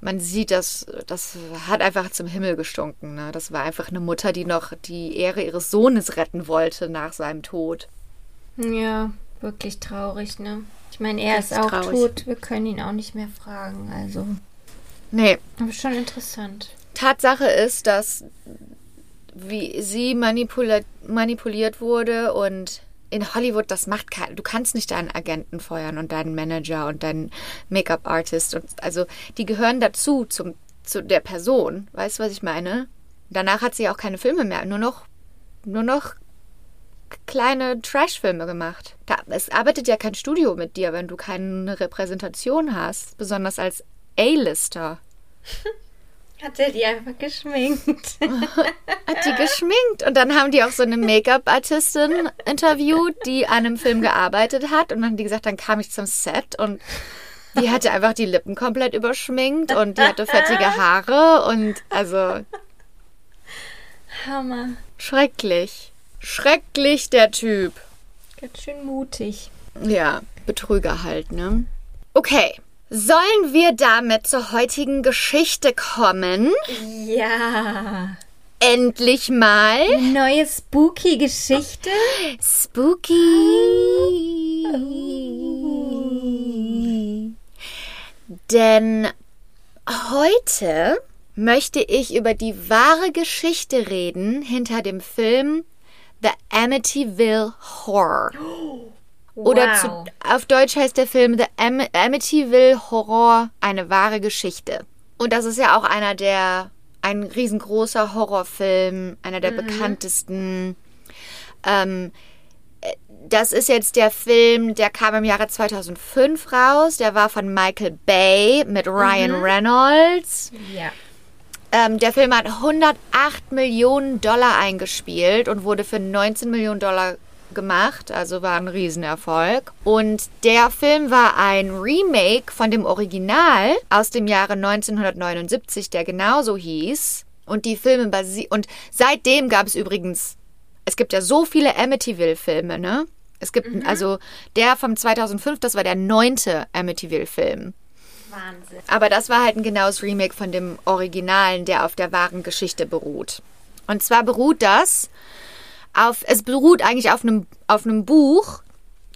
man sieht, das, das hat einfach zum Himmel gestunken. Ne? Das war einfach eine Mutter, die noch die Ehre ihres Sohnes retten wollte nach seinem Tod. ja, wirklich traurig, ne? Ich meine, er ist ist auch traurig. tot. Wir können ihn auch nicht mehr fragen. Also, Nee, aber schon interessant. Tatsache ist, dass wie sie manipula manipuliert wurde und in Hollywood, das macht kein, du kannst nicht deinen Agenten feuern und deinen Manager und deinen Make-up-Artist und also die gehören dazu zum zu der Person, weißt du, was ich meine? Danach hat sie auch keine Filme mehr, nur noch nur noch kleine Trash-Filme gemacht. Da, es arbeitet ja kein Studio mit dir, wenn du keine Repräsentation hast, besonders als A-Lister. Hat er die einfach geschminkt? hat die geschminkt. Und dann haben die auch so eine Make-up-Artistin interviewt, die an einem Film gearbeitet hat. Und dann haben die gesagt, dann kam ich zum Set und die hatte einfach die Lippen komplett überschminkt und die hatte fettige Haare und also Hammer. schrecklich. Schrecklich der Typ. Ganz schön mutig. Ja, Betrüger halt, ne? Okay. Sollen wir damit zur heutigen Geschichte kommen? Ja. Endlich mal. Neue Spooky-Geschichte? Spooky. Denn heute möchte ich über die wahre Geschichte reden hinter dem Film The Amityville Horror. Oder Wow. zu, auf Deutsch heißt der Film The Am Amityville Horror eine wahre Geschichte. Und das ist ja auch einer der, ein riesengroßer Horrorfilm, einer der bekanntesten. Ähm, äh, das ist jetzt der Film, der kam im Jahre 2005 raus. Der war von Michael Bay mit Ryan Reynolds. Ja. Ähm, der Film hat 108 Millionen Dollar eingespielt und wurde für 19 Millionen Dollar gemacht, also war ein Riesenerfolg. Und der Film war ein Remake von dem Original aus dem Jahre 1979, der genauso hieß. Und die Filme basieren. Und seitdem gab es übrigens, es gibt ja so viele Amityville-Filme, ne? Es gibt, mhm. also der vom 2005, das war der neunte Amityville-Film. Wahnsinn. Aber das war halt ein genaues Remake von dem Originalen, der auf der wahren Geschichte beruht. Und zwar beruht das auf, es beruht eigentlich auf einem, auf einem Buch,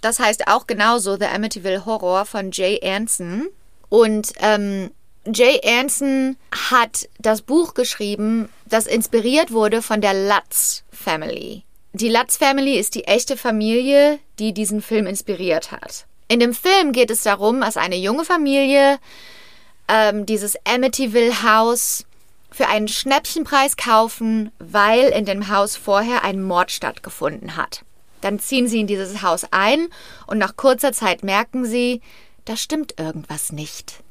das heißt auch genauso The Amityville Horror von Jay Anson. Und ähm, Jay Anson hat das Buch geschrieben, das inspiriert wurde von der Lutz Family. Die Lutz Family ist die echte Familie, die diesen Film inspiriert hat. In dem Film geht es darum, dass eine junge Familie ähm, dieses Amityville Haus für einen Schnäppchenpreis kaufen, weil in dem Haus vorher ein Mord stattgefunden hat. Dann ziehen sie in dieses Haus ein und nach kurzer Zeit merken sie, da stimmt irgendwas nicht.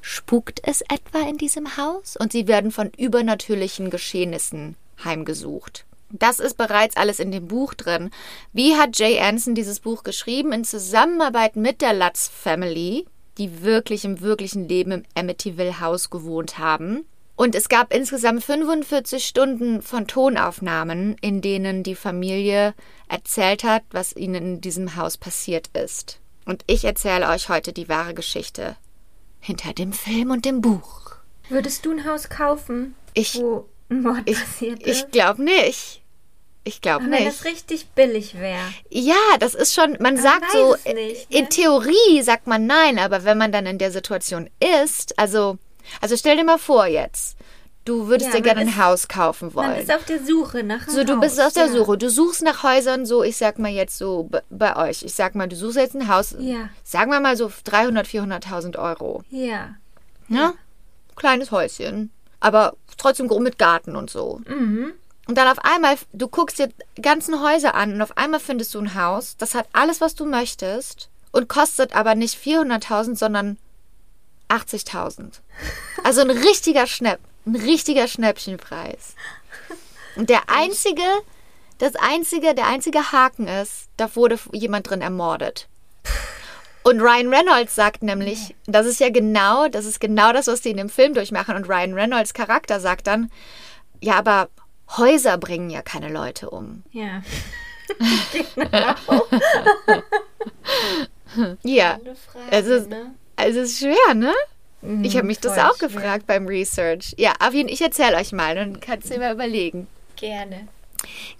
Spukt es etwa in diesem Haus? Und sie werden von übernatürlichen Geschehnissen heimgesucht. Das ist bereits alles in dem Buch drin. Wie hat Jay Anson dieses Buch geschrieben? In Zusammenarbeit mit der Lutz Family, die wirklich im wirklichen Leben im Amityville Haus gewohnt haben. Und es gab insgesamt 45 Stunden von Tonaufnahmen, in denen die Familie erzählt hat, was ihnen in diesem Haus passiert ist. Und ich erzähle euch heute die wahre Geschichte hinter dem Film und dem Buch. Würdest du ein Haus kaufen, ich, wo ein Mord ich, passiert ist? Ich glaube nicht. Ich glaube nicht. Wenn das richtig billig wäre. Ja, das ist schon, man sagt so, nicht, ne? in Theorie sagt man nein, aber wenn man dann in der Situation ist, also, also stell dir mal vor jetzt, du würdest ja, dir gerne ein Haus kaufen wollen. Man ist auf der Suche nach einem So, du Haus, bist auf der ja. Suche. Du suchst nach Häusern, so, ich sag mal jetzt so bei euch. Ich sag mal, du suchst jetzt ein Haus, ja. sagen wir mal so 300, 400.000 Euro. Ja. Ja? Kleines Häuschen. Aber trotzdem mit Garten und so. Mhm. Und dann auf einmal, du guckst dir ganzen Häuser an und auf einmal findest du ein Haus, das hat alles, was du möchtest und kostet aber nicht 400.000, sondern 80.000. Also ein richtiger Schnapp, ein richtiger Schnäppchenpreis. Und der einzige, das einzige, der einzige Haken ist, da wurde jemand drin ermordet. Und Ryan Reynolds sagt nämlich, das ist ja genau, das ist genau das, was die in dem Film durchmachen. Und Ryan Reynolds Charakter sagt dann, ja, aber Häuser bringen ja keine Leute um. Ja. genau. ja. Frage, es, ne? es ist schwer, ne? Mhm, ich habe mich das auch schwer. gefragt beim Research. Ja, auf jeden ich erzähle euch mal, dann kannst du dir mal überlegen. Gerne.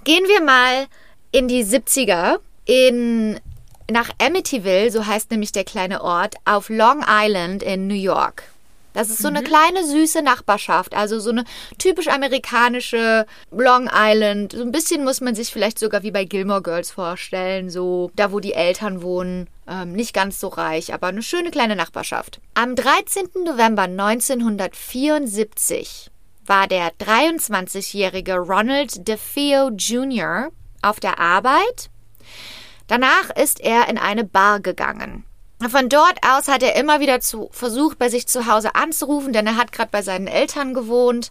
Gehen wir mal in die 70er, in, nach Amityville, so heißt nämlich der kleine Ort, auf Long Island in New York. Das ist so eine kleine süße Nachbarschaft, also so eine typisch amerikanische Long Island. So ein bisschen muss man sich vielleicht sogar wie bei Gilmore Girls vorstellen, so da, wo die Eltern wohnen. Ähm, nicht ganz so reich, aber eine schöne kleine Nachbarschaft. Am 13. November 1974 war der 23-jährige Ronald DeFeo Jr. auf der Arbeit. Danach ist er in eine Bar gegangen. Von dort aus hat er immer wieder zu, versucht, bei sich zu Hause anzurufen, denn er hat gerade bei seinen Eltern gewohnt.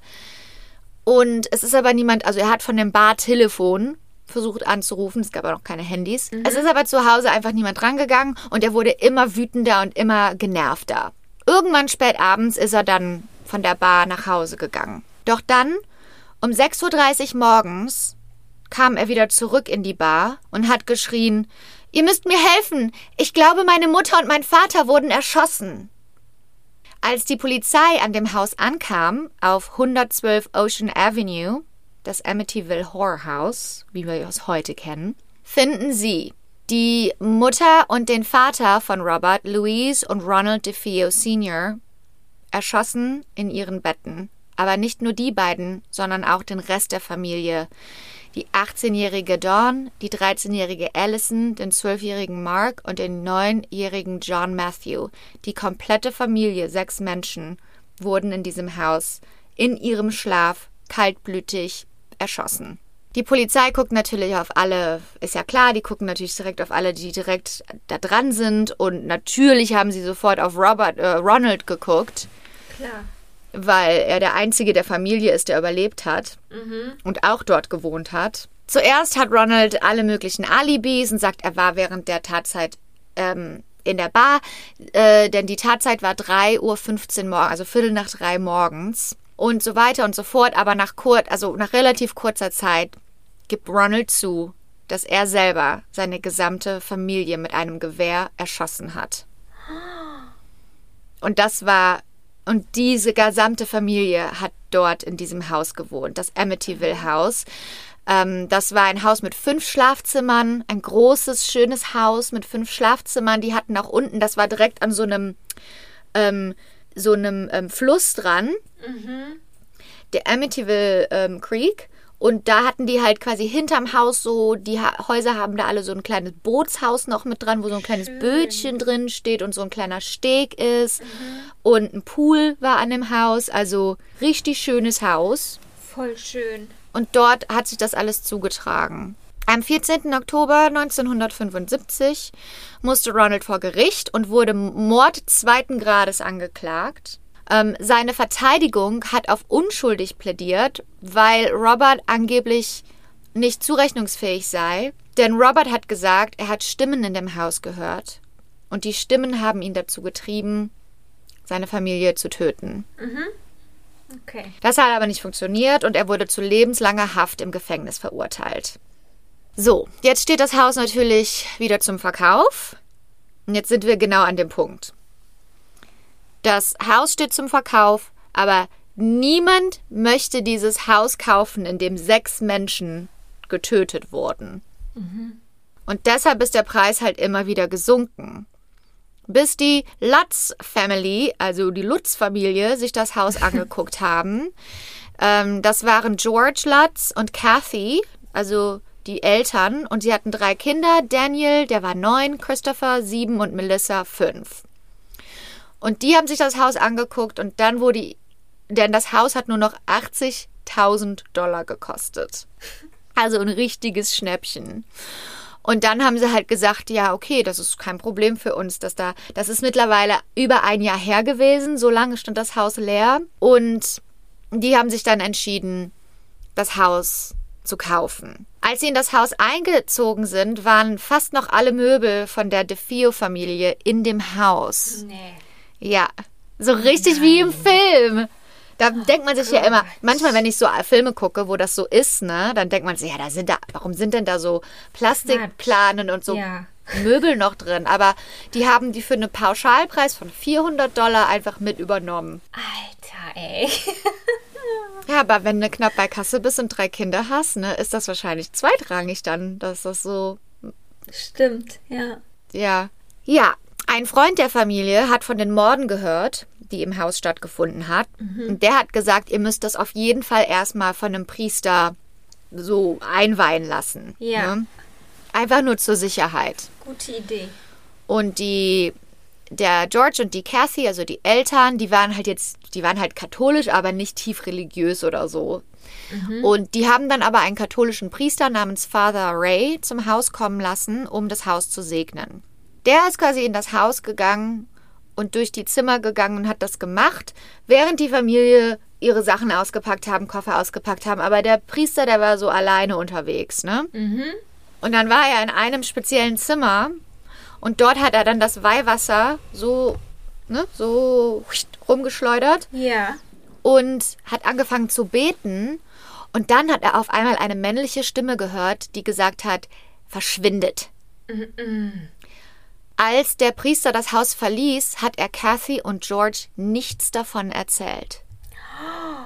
Und es ist aber niemand, also er hat von dem Bar-Telefon versucht anzurufen, es gab aber noch keine Handys. Es ist aber zu Hause einfach niemand rangegangen und er wurde immer wütender und immer genervter. Irgendwann spät abends ist er dann von der Bar nach Hause gegangen. Doch dann, um 6.30 Uhr morgens, kam er wieder zurück in die Bar und hat geschrien, Ihr müsst mir helfen. Ich glaube, meine Mutter und mein Vater wurden erschossen. Als die Polizei an dem Haus ankam, auf 112 Ocean Avenue, das Amityville Horror House, wie wir es heute kennen, finden sie die Mutter und den Vater von Robert, Louise und Ronald DeFeo Sr., erschossen in ihren Betten. Aber nicht nur die beiden, sondern auch den Rest der Familie, die 18-jährige Dawn, die 13-jährige Allison, den 12-jährigen Mark und den 9-jährigen John Matthew. Die komplette Familie, sechs Menschen, wurden in diesem Haus in ihrem Schlaf kaltblütig erschossen. Die Polizei guckt natürlich auf alle, ist ja klar, die gucken natürlich direkt auf alle, die direkt da dran sind und natürlich haben sie sofort auf Robert, äh, Ronald geguckt. Klar. Weil er der einzige der Familie ist, der überlebt hat und auch dort gewohnt hat. Zuerst hat Ronald alle möglichen Alibis und sagt, er war während der Tatzeit ähm, in der Bar, äh, denn die Tatzeit war 3.15 Uhr morgens, also Viertel nach drei morgens und so weiter und so fort. Aber nach kurz, also nach relativ kurzer Zeit gibt Ronald zu, dass er selber seine gesamte Familie mit einem Gewehr erschossen hat. Und das war, und diese gesamte Familie hat dort in diesem Haus gewohnt, das Amityville Haus. Ähm, das war ein Haus mit fünf Schlafzimmern, ein großes, schönes Haus mit fünf Schlafzimmern. Die hatten auch unten, das war direkt an so einem, ähm, so einem ähm, Fluss dran, der Amityville ähm, Creek. Und da hatten die halt quasi hinterm Haus so, die ha Häuser haben da alle so ein kleines Bootshaus noch mit dran, wo so ein kleines Bötchen drin steht und so ein kleiner Steg ist. Und ein Pool war an dem Haus, also richtig schönes Haus. Voll schön. Und dort hat sich das alles zugetragen. Am 14. Oktober 1975 musste Ronald vor Gericht und wurde Mord zweiten Grades angeklagt. Ähm, seine Verteidigung hat auf unschuldig plädiert, weil Robert angeblich nicht zurechnungsfähig sei. Denn Robert hat gesagt, er hat Stimmen in dem Haus gehört. Und die Stimmen haben ihn dazu getrieben, seine Familie zu töten. Okay. Das hat aber nicht funktioniert und er wurde zu lebenslanger Haft im Gefängnis verurteilt. So, jetzt steht das Haus natürlich wieder zum Verkauf. Und jetzt sind wir genau an dem Punkt. Das Haus steht zum Verkauf, aber niemand möchte dieses Haus kaufen, in dem sechs Menschen getötet wurden. Und deshalb ist der Preis halt immer wieder gesunken. Bis die Lutz Family, also die Lutz-Familie, sich das Haus angeguckt haben. Ähm, das waren George Lutz und Kathy, also die Eltern. Und sie hatten drei Kinder. Daniel, der war neun, Christopher sieben und Melissa fünf. Und die haben sich das Haus angeguckt und dann wurde, denn das Haus hat nur noch 80.000 Dollar gekostet. Also ein richtiges Schnäppchen. Und dann haben sie halt gesagt, ja, okay, das ist kein Problem für uns, dass da, das ist mittlerweile über ein Jahr her gewesen, so lange stand das Haus leer. Und die haben sich dann entschieden, das Haus zu kaufen. Als sie in das Haus eingezogen sind, waren fast noch alle Möbel von der DeFeo-Familie in dem Haus. Nee. Ja, so richtig wie im Film. Da denkt man sich ja immer, manchmal, wenn ich so Filme gucke, wo das so ist, ne, dann denkt man sich, ja, da sind da, warum sind denn da so Plastikplanen und so Ja. Möbel noch drin? Aber die haben die für einen Pauschalpreis von 400 Dollar einfach mit übernommen. Alter, ey. Ja, aber wenn du knapp bei Kasse bist und drei Kinder hast, ne, ist das wahrscheinlich zweitrangig dann, dass das so Stimmt, ja. Ja. Ja, ein Freund der Familie hat von den Morden gehört, die im Haus stattgefunden hat. Und der hat gesagt, ihr müsst das auf jeden Fall erstmal von einem Priester so einweihen lassen. Ja. Ne? Einfach nur zur Sicherheit. Gute Idee. Und die, der George und die Kathy, also die Eltern, die waren halt jetzt, die waren halt katholisch, aber nicht tief religiös oder so. Und die haben dann aber einen katholischen Priester namens Father Ray zum Haus kommen lassen, um das Haus zu segnen. Der ist quasi in das Haus gegangen und durch die Zimmer gegangen und hat das gemacht, während die Familie ihre Sachen ausgepackt haben, Koffer ausgepackt haben. Aber der Priester, der war so alleine unterwegs, ne? Und dann war er in einem speziellen Zimmer und dort hat er dann das Weihwasser so, ne, so rumgeschleudert Ja. und hat angefangen zu beten. Und dann hat er auf einmal eine männliche Stimme gehört, die gesagt hat, verschwindet. Als der Priester das Haus verließ, hat er Kathy und George nichts davon erzählt.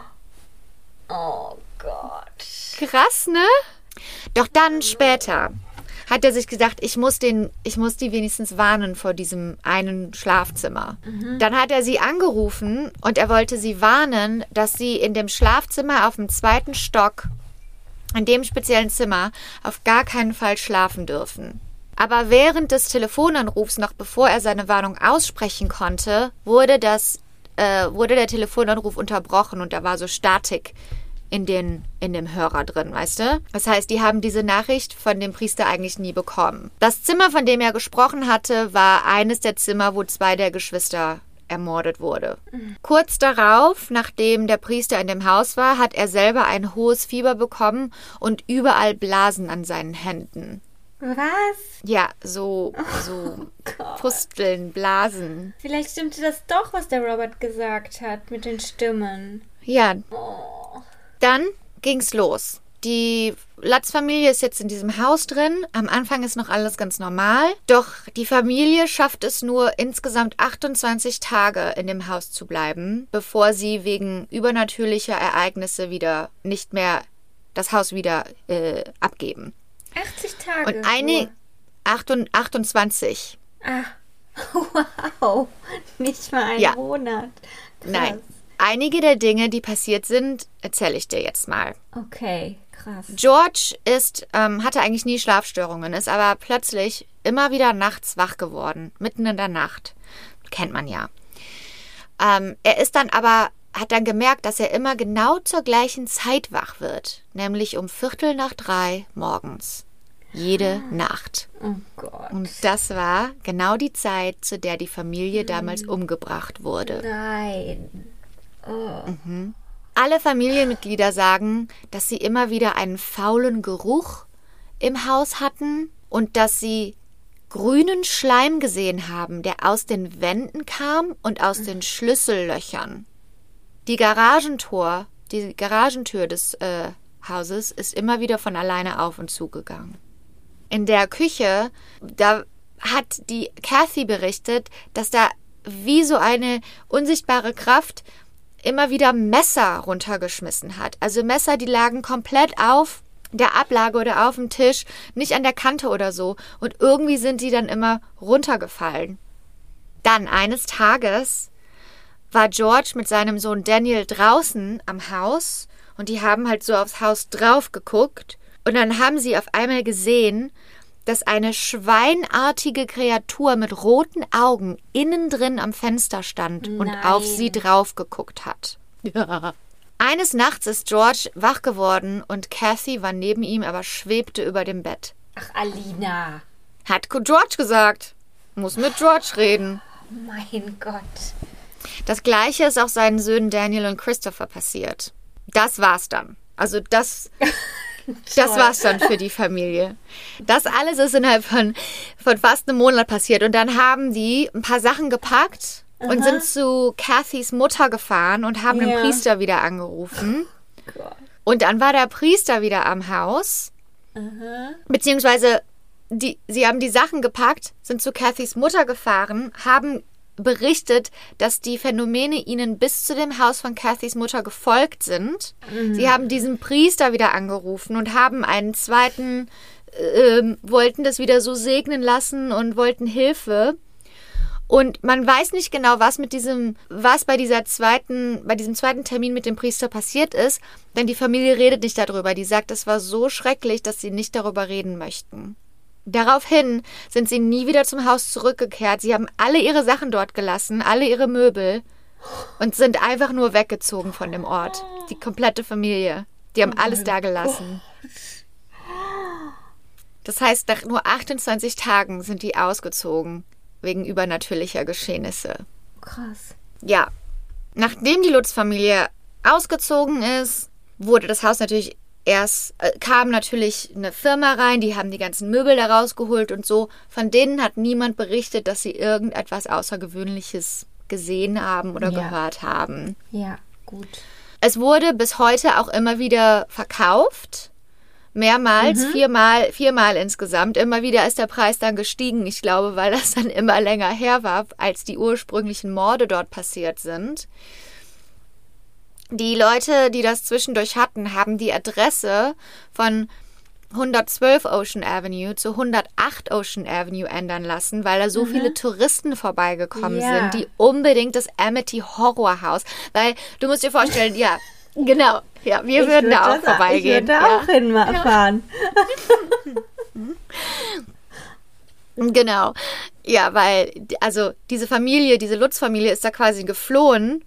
Oh Gott. Krass, ne? Doch dann später hat er sich gedacht, ich muss den, ich muss die wenigstens warnen vor diesem einen Schlafzimmer. Dann hat er sie angerufen und er wollte sie warnen, dass sie in dem Schlafzimmer auf dem zweiten Stock, in dem speziellen Zimmer, auf gar keinen Fall schlafen dürfen. Aber während des Telefonanrufs, noch bevor er seine Warnung aussprechen konnte, wurde das, äh, wurde der Telefonanruf unterbrochen und da war so Statik in, den, in dem Hörer drin, weißt du? Das heißt, die haben diese Nachricht von dem Priester eigentlich nie bekommen. Das Zimmer, von dem er gesprochen hatte, war eines der Zimmer, wo zwei der Geschwister ermordet wurde. Kurz darauf, nachdem der Priester in dem Haus war, hat er selber ein hohes Fieber bekommen und überall Blasen an seinen Händen. Was? Ja, so, so Gott. Pusteln, Blasen. Vielleicht stimmte das doch, was der Robert gesagt hat mit den Stimmen. Ja, Oh. Dann ging's los. Die Latz-Familie ist jetzt in diesem Haus drin. Am Anfang ist noch alles ganz normal. Doch die Familie schafft es nur insgesamt 28 Tage in dem Haus zu bleiben, bevor sie wegen übernatürlicher Ereignisse wieder nicht mehr das Haus wieder äh, abgeben. 80 Tage. Und eine nur. 28, 28. Ah. Wow. Nicht mal ein Ja. Monat. Krass. Nein. Einige der Dinge, die passiert sind, erzähle ich dir jetzt mal. Okay, krass. George ist, ähm, hatte eigentlich nie Schlafstörungen, ist aber plötzlich immer wieder nachts wach geworden, mitten in der Nacht. Kennt man ja. Ähm, er ist dann aber, hat dann gemerkt, dass er immer genau zur gleichen Zeit wach wird, nämlich um Viertel nach drei morgens. Jede Nacht. Oh Gott. Und das war genau die Zeit, zu der die Familie damals umgebracht wurde. Nein. Oh. Alle Familienmitglieder sagen, dass sie immer wieder einen faulen Geruch im Haus hatten und dass sie grünen Schleim gesehen haben, der aus den Wänden kam und aus den Schlüssellöchern. Die Garagentor, die Garagentür des äh, Hauses ist immer wieder von alleine auf und zugegangen. In der Küche, da hat die Kathy berichtet, dass da wie so eine unsichtbare Kraft immer wieder Messer runtergeschmissen hat. Also Messer, die lagen komplett auf der Ablage oder auf dem Tisch, nicht an der Kante oder so. Und irgendwie sind die dann immer runtergefallen. Dann eines Tages war George mit seinem Sohn Daniel draußen am Haus und die haben halt so aufs Haus drauf geguckt und dann haben sie auf einmal gesehen, dass eine schweinartige Kreatur mit roten Augen innen drin am Fenster stand und Nein. auf sie drauf geguckt hat. Eines Nachts ist George wach geworden und Kathy war neben ihm, aber schwebte über dem Bett. Ach, Alina. Hat George gesagt. Muss mit George reden. Mein Gott. Das gleiche ist auch seinen Söhnen Daniel und Christopher passiert. Das war's dann. Also das, das war's dann für die Familie. Das alles ist innerhalb von, von fast einem Monat passiert. Und dann haben die ein paar Sachen gepackt und sind zu Cathys Mutter gefahren und haben den Ja. Priester wieder angerufen. Gott. Und dann war der Priester wieder am Haus. Beziehungsweise die, sie haben die Sachen gepackt, sind zu Cathys Mutter gefahren, haben berichtet, dass die Phänomene ihnen bis zu dem Haus von Cathys Mutter gefolgt sind. Sie haben diesen Priester wieder angerufen und haben einen zweiten, ähm, wollten das wieder so segnen lassen und wollten Hilfe. Und man weiß nicht genau, was mit diesem, was bei dieser zweiten, bei diesem zweiten Termin mit dem Priester passiert ist, denn die Familie redet nicht darüber. Die sagt, es war so schrecklich, dass sie nicht darüber reden möchten. Daraufhin sind sie nie wieder zum Haus zurückgekehrt. Sie haben alle ihre Sachen dort gelassen, alle ihre Möbel und sind einfach nur weggezogen von dem Ort. Die komplette Familie. Die haben alles da gelassen. Das heißt, nach nur 28 Tagen sind die ausgezogen wegen übernatürlicher Geschehnisse. Krass. Ja, nachdem die Lutz-Familie ausgezogen ist, wurde das Haus natürlich erst, äh, kam natürlich eine Firma rein, die haben die ganzen Möbel da rausgeholt und so. Von denen hat niemand berichtet, dass sie irgendetwas Außergewöhnliches gesehen haben oder Ja. gehört haben. Ja, gut. Es wurde bis heute auch immer wieder verkauft. Mehrmals, viermal, viermal insgesamt. Immer wieder ist der Preis dann gestiegen. Ich glaube, weil das dann immer länger her war, als die ursprünglichen Morde dort passiert sind. Die Leute, die das zwischendurch hatten, haben die Adresse von 112 Ocean Avenue zu 108 Ocean Avenue ändern lassen, weil da so viele Touristen vorbeigekommen Ja. sind, die unbedingt das Amity Horror House, weil du musst dir vorstellen, ja, genau, ja, wir würden da auch das- Ich vorbeigehen. würde da ja. auch hinfahren. Genau. Ja, weil, also diese Familie, diese Lutz-Familie ist da quasi geflohen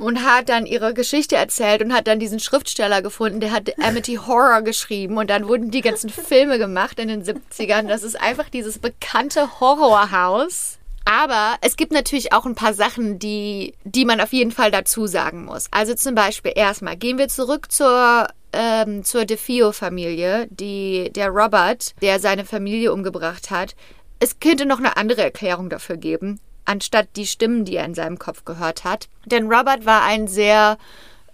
und hat dann ihre Geschichte erzählt und hat dann diesen Schriftsteller gefunden, der hat Amity Horror geschrieben und dann wurden die ganzen Filme gemacht in den 70ern. Das ist einfach dieses bekannte Horrorhaus. Aber es gibt natürlich auch ein paar Sachen, die, die man auf jeden Fall dazu sagen muss. Also zum Beispiel erstmal gehen wir zurück zur ähm, zur DeFio-Familie, die der Robert, der seine Familie umgebracht hat. Es könnte noch eine andere Erklärung dafür geben, anstatt die Stimmen, die er in seinem Kopf gehört hat. Denn Robert war ein sehr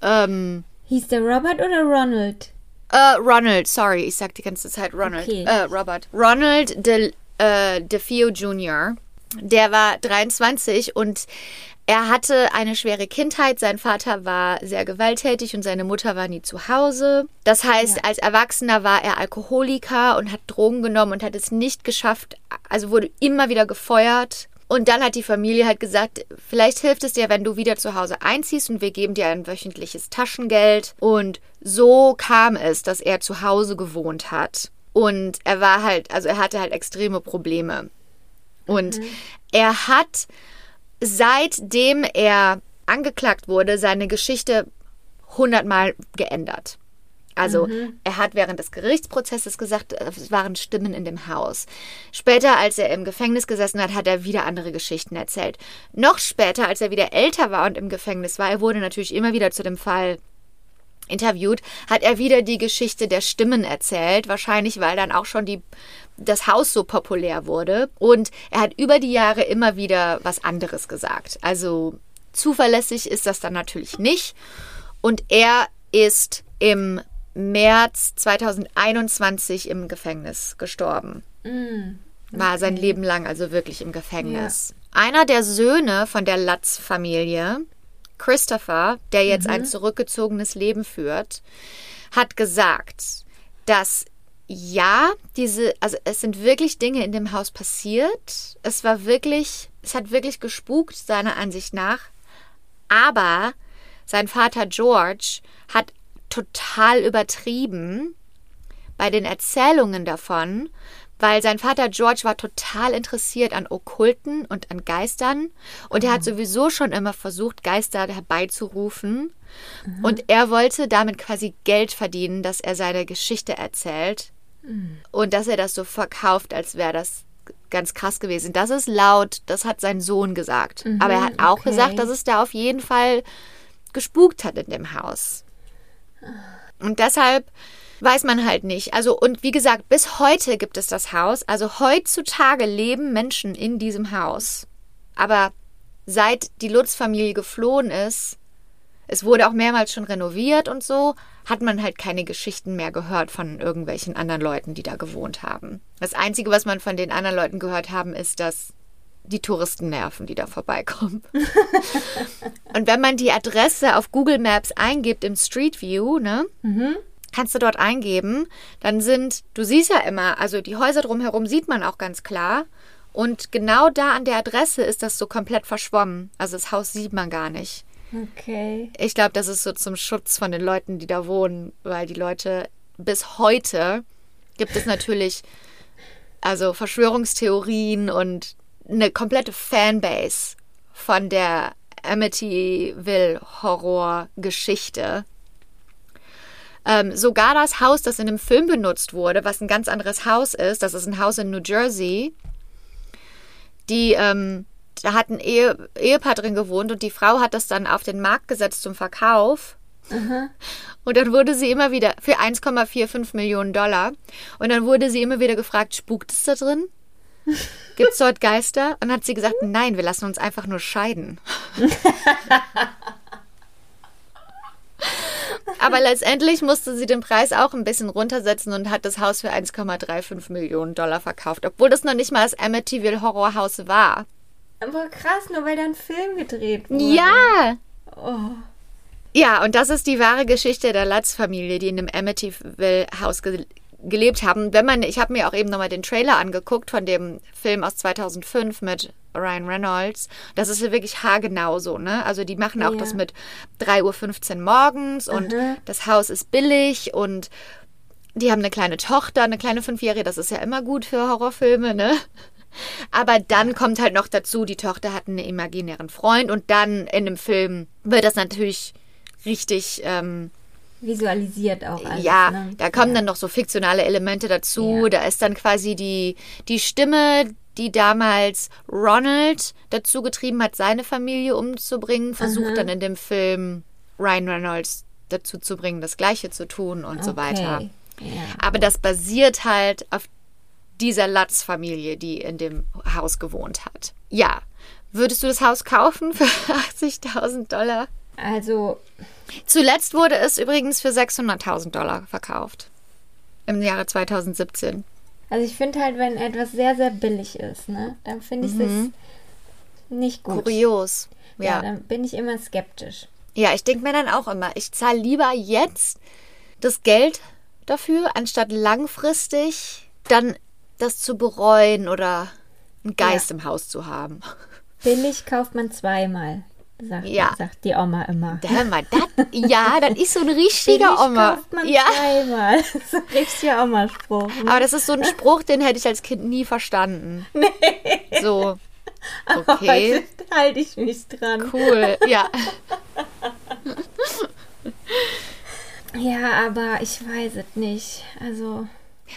ähm, Hieß der Robert oder Ronald? äh, Ronald, sorry, ich sag die ganze Zeit Ronald. Okay. Äh, Robert. Ronald De, äh, DeFeo Jr., der war 23 und er hatte eine schwere Kindheit. Sein Vater war sehr gewalttätig und seine Mutter war nie zu Hause. Das heißt, als Erwachsener war er Alkoholiker und hat Drogen genommen und hat es nicht geschafft, also wurde immer wieder gefeuert. Und dann hat die Familie halt gesagt, vielleicht hilft es dir, wenn du wieder zu Hause einziehst und wir geben dir ein wöchentliches Taschengeld. Und so kam es, dass er zu Hause gewohnt hat. Und er war halt, also er hatte halt extreme Probleme. Und er hat seitdem er angeklagt wurde, seine Geschichte hundertmal geändert. Also er hat während des Gerichtsprozesses gesagt, es waren Stimmen in dem Haus. Später, als er im Gefängnis gesessen hat, hat er wieder andere Geschichten erzählt. Noch später, als er wieder älter war und im Gefängnis war, er wurde natürlich immer wieder zu dem Fall interviewt, hat er wieder die Geschichte der Stimmen erzählt, wahrscheinlich weil dann auch schon die, das Haus so populär wurde. Und er hat über die Jahre immer wieder was anderes gesagt. Also zuverlässig ist das dann natürlich nicht. Und er ist im März 2021 im Gefängnis gestorben. War sein Leben lang also wirklich im Gefängnis. Einer der Söhne von der Latz-Familie, Christopher, der jetzt ein zurückgezogenes Leben führt, hat gesagt, dass ja, diese, also es sind wirklich Dinge in dem Haus passiert. Es war wirklich, es hat wirklich gespukt, seiner Ansicht nach. Aber sein Vater George hat total übertrieben bei den Erzählungen davon, weil sein Vater George war total interessiert an Okkulten und an Geistern und er hat sowieso schon immer versucht, Geister herbeizurufen. Und er wollte damit quasi Geld verdienen, dass er seine Geschichte erzählt und dass er das so verkauft, als wäre das ganz krass gewesen. Das ist laut, das hat sein Sohn gesagt. Aber er hat auch okay. gesagt, dass es da auf jeden Fall gespukt hat in dem Haus. Und deshalb weiß man halt nicht. Also, und wie gesagt, bis heute gibt es das Haus. Also heutzutage leben Menschen in diesem Haus. Aber seit die Lutz-Familie geflohen ist, es wurde auch mehrmals schon renoviert und so, hat man halt keine Geschichten mehr gehört von irgendwelchen anderen Leuten, die da gewohnt haben. Das Einzige, was man von den anderen Leuten gehört haben, ist, dass die Touristen nerven, die da vorbeikommen. und wenn man die Adresse auf Google Maps eingibt im Street View, ne, kannst du dort eingeben, dann sind, du siehst ja immer, also die Häuser drumherum sieht man auch ganz klar. Und genau da an der Adresse ist das so komplett verschwommen. Also das Haus sieht man gar nicht. Okay. Ich glaube, das ist so zum Schutz von den Leuten, die da wohnen, weil die Leute bis heute gibt es natürlich also Verschwörungstheorien und eine komplette Fanbase von der Amityville Horror-Geschichte. Ähm, sogar das Haus, das in dem Film benutzt wurde, was ein ganz anderes Haus ist, das ist ein Haus in New Jersey, die ähm, da hat ein Ehe, Ehepaar drin gewohnt und die Frau hat das dann auf den Markt gesetzt zum Verkauf. Und dann wurde sie immer wieder für 1,45 Millionen Dollar. Und dann wurde sie immer wieder gefragt, spukt es da drin? Gibt es dort Geister? Und dann hat sie gesagt, nein, wir lassen uns einfach nur scheiden. Aber letztendlich musste sie den Preis auch ein bisschen runtersetzen und hat das Haus für 1,35 Millionen Dollar verkauft, obwohl das noch nicht mal das Amityville Horrorhaus war. Aber krass, nur weil da ein Film gedreht wurde. Ja! Oh. Ja, und das ist die wahre Geschichte der Lutz-Familie, die in dem Amityville-Haus ge gelebt haben. Wenn man, ich habe mir auch eben nochmal den Trailer angeguckt von dem Film aus 2005 mit Ryan Reynolds. Das ist ja wirklich haargenau so, ne? Also die machen auch Ja. das mit 3.15 Uhr morgens und Aha. das Haus ist billig und die haben eine kleine Tochter, eine kleine Fünfjährige. Das ist ja immer gut für Horrorfilme, ne? Aber dann kommt halt noch dazu, die Tochter hat einen imaginären Freund und dann in dem Film wird das natürlich richtig, ähm, Visualisiert auch alles. ja, ne? da kommen ja. dann noch so fiktionale Elemente dazu. Ja. Da ist dann quasi die, die Stimme, die damals Ronald dazu getrieben hat, seine Familie umzubringen, versucht dann in dem Film Ryan Reynolds dazu zu bringen, das Gleiche zu tun und so weiter. Okay. Ja. Aber das basiert halt auf dieser Latz-Familie, die in dem Haus gewohnt hat. Ja. Würdest du das Haus kaufen für 80.000 Dollar? Also, Zuletzt wurde es übrigens für 600.000 Dollar verkauft. Im Jahre 2017. also ich finde halt, wenn etwas sehr, sehr billig ist, ne, dann finde ich es nicht gut. Mhm. Kurios. Ja, Ja. dann bin ich immer skeptisch. Ja, ich denke mir dann auch immer, ich zahle lieber jetzt das Geld dafür, anstatt langfristig dann das zu bereuen oder einen Geist im Haus zu haben. Billig kauft man zweimal, sagt, Ja. sagt die Oma immer. Hör mal, das, ja, das ist so ein richtiger Oma. kauft man Ja, zweimal. Das ist ein richtiger Oma-Spruch. aber das ist so ein Spruch, den hätte ich als Kind nie verstanden. Nee. So, okay, Heute halte ich mich dran. cool, ja. Ja, aber ich weiß es nicht. Also,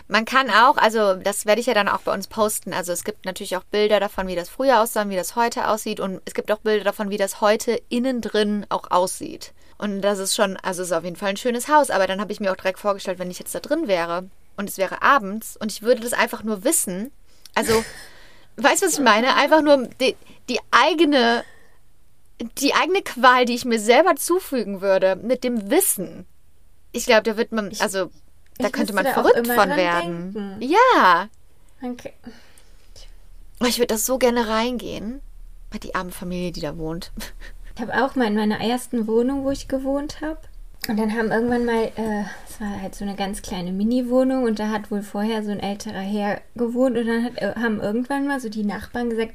Man kann auch, also das werde ich ja dann auch bei uns posten. Also es gibt natürlich auch Bilder davon, wie das früher aussah, wie das heute aussieht. Und es gibt auch Bilder davon, wie das heute innen drin auch aussieht. Und das ist schon, also es ist auf jeden Fall ein schönes Haus. Aber dann habe ich mir auch direkt vorgestellt, wenn ich jetzt da drin wäre und es wäre abends und ich würde das einfach nur wissen. Also, weißt du, was ich meine? Einfach nur die, die eigene, die eigene Qual, die ich mir selber zufügen würde, mit dem Wissen. Ich glaube, da wird man, also da ich könnte man da verrückt von werden. denken. Ja. okay. Oh, Ich würde das so gerne reingehen. Bei die arme Familie, die da wohnt. Ich habe auch mal in meiner ersten Wohnung, wo ich gewohnt habe. Und dann haben irgendwann mal, äh, es war halt so eine ganz kleine Mini-Wohnung und da hat wohl vorher so ein älterer Herr gewohnt und dann hat, äh, haben irgendwann mal so die Nachbarn gesagt,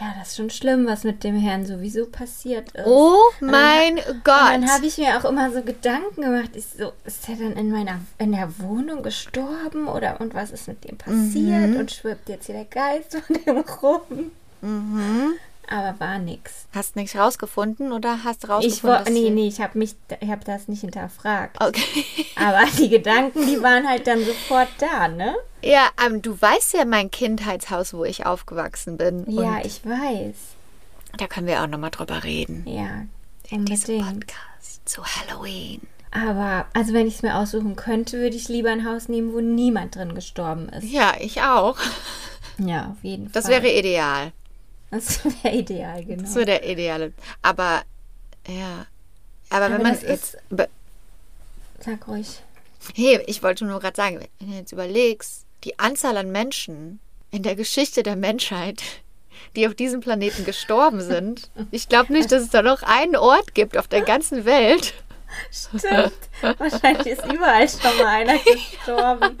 ja, das ist schon schlimm, was mit dem Herrn sowieso passiert ist. Oh Und dann mein Und Gott. dann habe ich mir auch immer so Gedanken gemacht, ich so, ist er dann in meiner in der Wohnung gestorben oder und was ist mit dem passiert Mhm. und schwirbt jetzt hier der Geist von dem rum? Mhm. Aber war nix. Hast nichts rausgefunden oder hast Ich rausgefunden? dass nee, nee, ich habe mich, ich habe das nicht hinterfragt. Okay. Aber die Gedanken, die waren halt dann sofort da, ne? Ja, ähm, du weißt ja mein Kindheitshaus, wo ich aufgewachsen bin. Ja, ich weiß. da können wir auch nochmal drüber reden. Ja, In diesem. Podcast zu Halloween. Aber also wenn ich es mir aussuchen könnte, würde ich lieber ein Haus nehmen, wo niemand drin gestorben ist. Ja, ich auch. Ja, auf jeden Das Fall. wäre ideal. Das wäre ideal, genau. Das wäre der ideale. Aber, ja. Aber, Aber wenn man ist- Be- Sag ruhig. Hey, ich wollte nur gerade sagen, wenn du jetzt überlegst, die Anzahl an Menschen in der Geschichte der Menschheit, die auf diesem Planeten gestorben sind, ich glaube nicht, dass es da noch einen Ort gibt auf der ganzen Welt. Stimmt. Wahrscheinlich ist überall schon mal einer gestorben.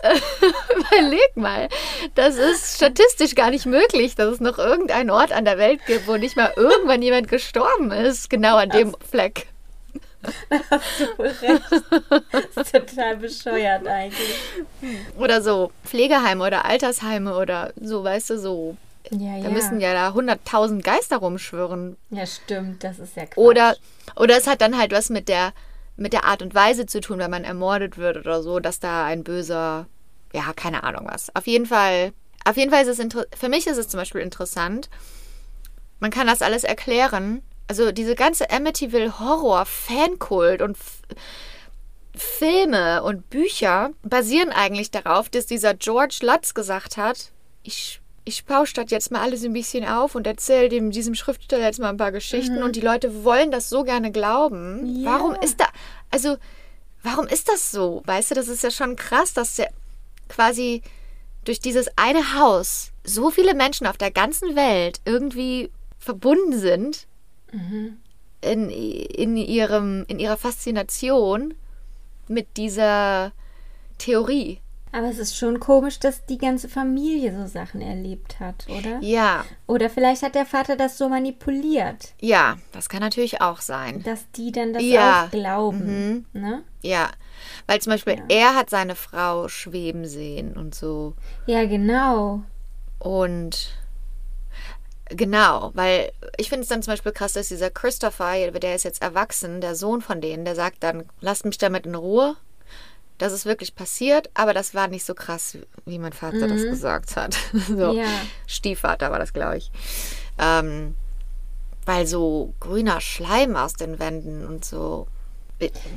Überleg mal, das ist statistisch gar nicht möglich, dass es noch irgendeinen Ort an der Welt gibt, wo nicht mal irgendwann jemand gestorben ist, genau an dem Fleck. Hast du wohl recht. Das ist total bescheuert eigentlich. Oder so Pflegeheime oder Altersheime oder so, weißt du, so. Ja, ja. Da müssen ja da hunderttausend Geister rumschwirren. Ja, stimmt. Das ist ja Quatsch. Oder, oder es hat dann halt was mit der, mit der Art und Weise zu tun, wenn man ermordet wird oder so, dass da ein böser, ja, keine Ahnung was. Auf jeden Fall, auf jeden Fall ist es für mich ist es zum Beispiel interessant. Man kann das alles erklären. Also diese ganze Amityville Horror Fankult und F Filme und Bücher basieren eigentlich darauf, dass dieser George Lutz gesagt hat, ich ich bausche das jetzt mal alles ein bisschen auf und erzähle dem diesem Schriftsteller jetzt mal ein paar Geschichten und die Leute wollen das so gerne glauben. Ja. Warum ist da also warum ist das so? Weißt du, das ist ja schon krass, dass der quasi durch dieses eine Haus so viele Menschen auf der ganzen Welt irgendwie verbunden sind in, in, ihrem, in ihrer Faszination mit dieser Theorie. Aber es ist schon komisch, dass die ganze Familie so Sachen erlebt hat, oder? Ja, Oder vielleicht hat der Vater das so manipuliert, ja, das kann natürlich auch sein. dass die dann das Ja. auch glauben. Ne? Ja, weil zum Beispiel er hat seine Frau schweben sehen und so. Ja, genau. Und genau, weil ich finde es dann zum Beispiel krass, dass dieser Christopher, der ist jetzt erwachsen, der Sohn von denen, der sagt dann, lasst mich damit in Ruhe. Das ist wirklich passiert, aber das war nicht so krass, wie mein Vater das gesagt hat. so, Ja. Stiefvater war das, glaube ich. Ähm, weil so grüner Schleim aus den Wänden und so.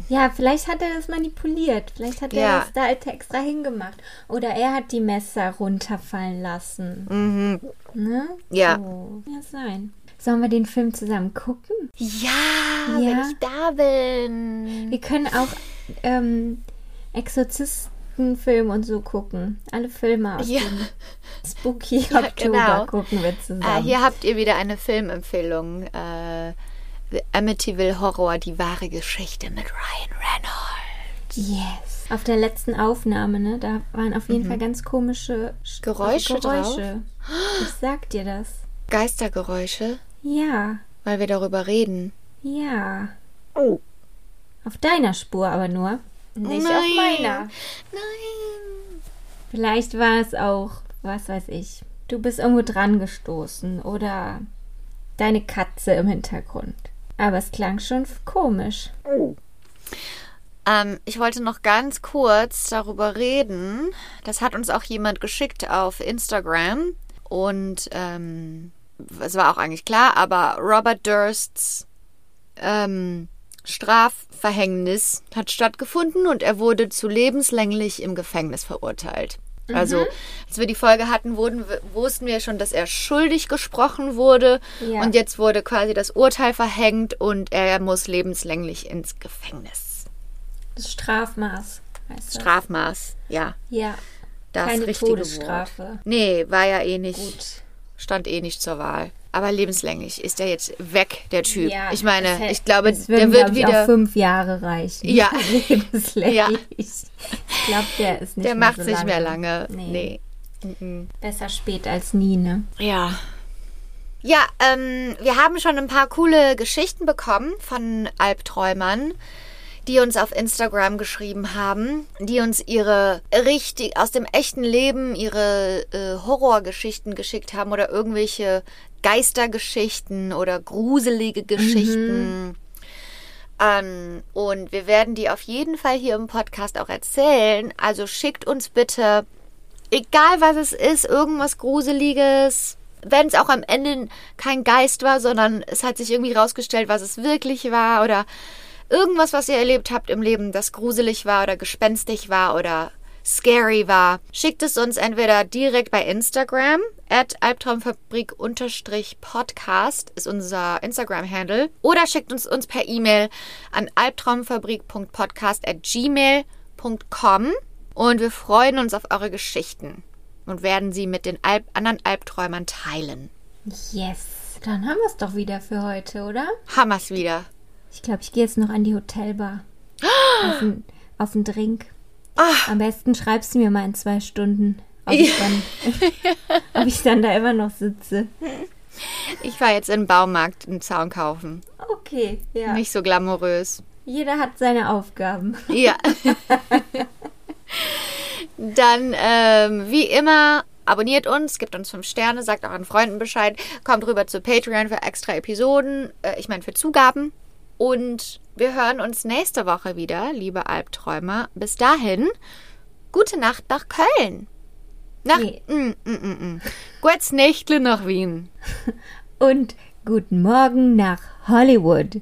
Ja, vielleicht hat er das manipuliert. Vielleicht hat er Ja. das da extra hingemacht. Oder er hat die Messer runterfallen lassen. Mhm. Ne? Ja. So. Ja, sein. Sollen wir den Film zusammen gucken? Ja, Ja. wenn ich da bin. Wir können auch ähm, Exorzistenfilm und so gucken. Alle Filme aus Ja. dem Spooky Ja, Oktober genau. gucken wir Äh, zusammen. hier habt ihr wieder eine Filmempfehlung. Äh, The Amityville Horror, die wahre Geschichte mit Ryan Reynolds. Yes. Auf der letzten Aufnahme, ne? Da waren auf jeden Fall ganz komische Sch- Mhm. Geräusche Geräusche. Ich sag dir das. Geistergeräusche, Ja, weil wir darüber reden. ja. Oh. Auf deiner Spur aber nur. Nicht auf Nein. meiner. Nein. Vielleicht war es auch, was weiß ich. Du bist irgendwo dran gestoßen oder deine Katze im Hintergrund. Aber es klang schon komisch. Ähm, ich wollte noch ganz kurz darüber reden. Das hat uns auch jemand geschickt auf Instagram. Und ähm, es war auch eigentlich klar, aber Robert Dursts ähm, Strafverhängnis hat stattgefunden und er wurde zu lebenslänglich im Gefängnis verurteilt. Also, als wir die Folge hatten, wurden, wir- wussten wir schon, dass er schuldig gesprochen wurde. Ja. Und jetzt wurde quasi das Urteil verhängt und er muss lebenslänglich ins Gefängnis. Das Strafmaß heißt das. Strafmaß, ja. Ja, Das keine richtige Todesstrafe. Wort. Nee, war ja eh nicht. Gut. Stand eh nicht zur Wahl. Aber lebenslänglich ist er jetzt weg, der Typ. Ja, ich meine, es hä- ich glaube, es der würden, wird glaub wieder. fünf Jahre reichen. Ja. Lebenslänglich. Ja. Ich glaube, der ist nicht Der mehr macht so nicht lange. mehr lange. Nee. Nee. Mhm. Besser spät als nie, ne? Ja. Ja, ähm, wir haben schon ein paar coole Geschichten bekommen von Albträumern, die uns auf Instagram geschrieben haben, die uns ihre richtig aus dem echten Leben ihre äh, Horrorgeschichten geschickt haben oder irgendwelche Geistergeschichten oder gruselige Geschichten. Ähm, und wir werden die auf jeden Fall hier im Podcast auch erzählen. Also schickt uns bitte egal was es ist, irgendwas Gruseliges. Wenn es auch am Ende kein Geist war, sondern es hat sich irgendwie rausgestellt, was es wirklich war oder irgendwas, was ihr erlebt habt im Leben, das gruselig war oder gespenstig war oder scary war, schickt es uns entweder direkt bei Instagram at albtraumfabrik-podcast ist unser Instagram-Handle oder schickt uns uns per E-Mail an albtraumfabrik.podcast at gmail.com und wir freuen uns auf eure Geschichten und werden sie mit den Alp anderen Albträumern teilen. Yes. Dann haben wir es doch wieder für heute, oder? Hammer's wieder. Ich glaube, ich gehe jetzt noch an die Hotelbar. Auf einen, auf einen Drink. Ah. Am besten schreibst du mir mal in zwei Stunden, ob ich, dann, ob ich dann da immer noch sitze. Ich war jetzt den Baumarkt einen Zaun kaufen. Okay, ja. Nicht so glamourös. Jeder hat seine Aufgaben. Ja. Dann, ähm, wie immer, abonniert uns, gebt uns fünf Sterne, sagt euren Freunden Bescheid, kommt rüber zu Patreon für extra Episoden, äh, ich meine für Zugaben. Und wir hören uns nächste Woche wieder, liebe Albträumer. Bis dahin, gute Nacht nach Köln. Nach, Nee. mm, mm, mm, mm. Gutes Nächtle nach Wien. Und guten Morgen nach Hollywood.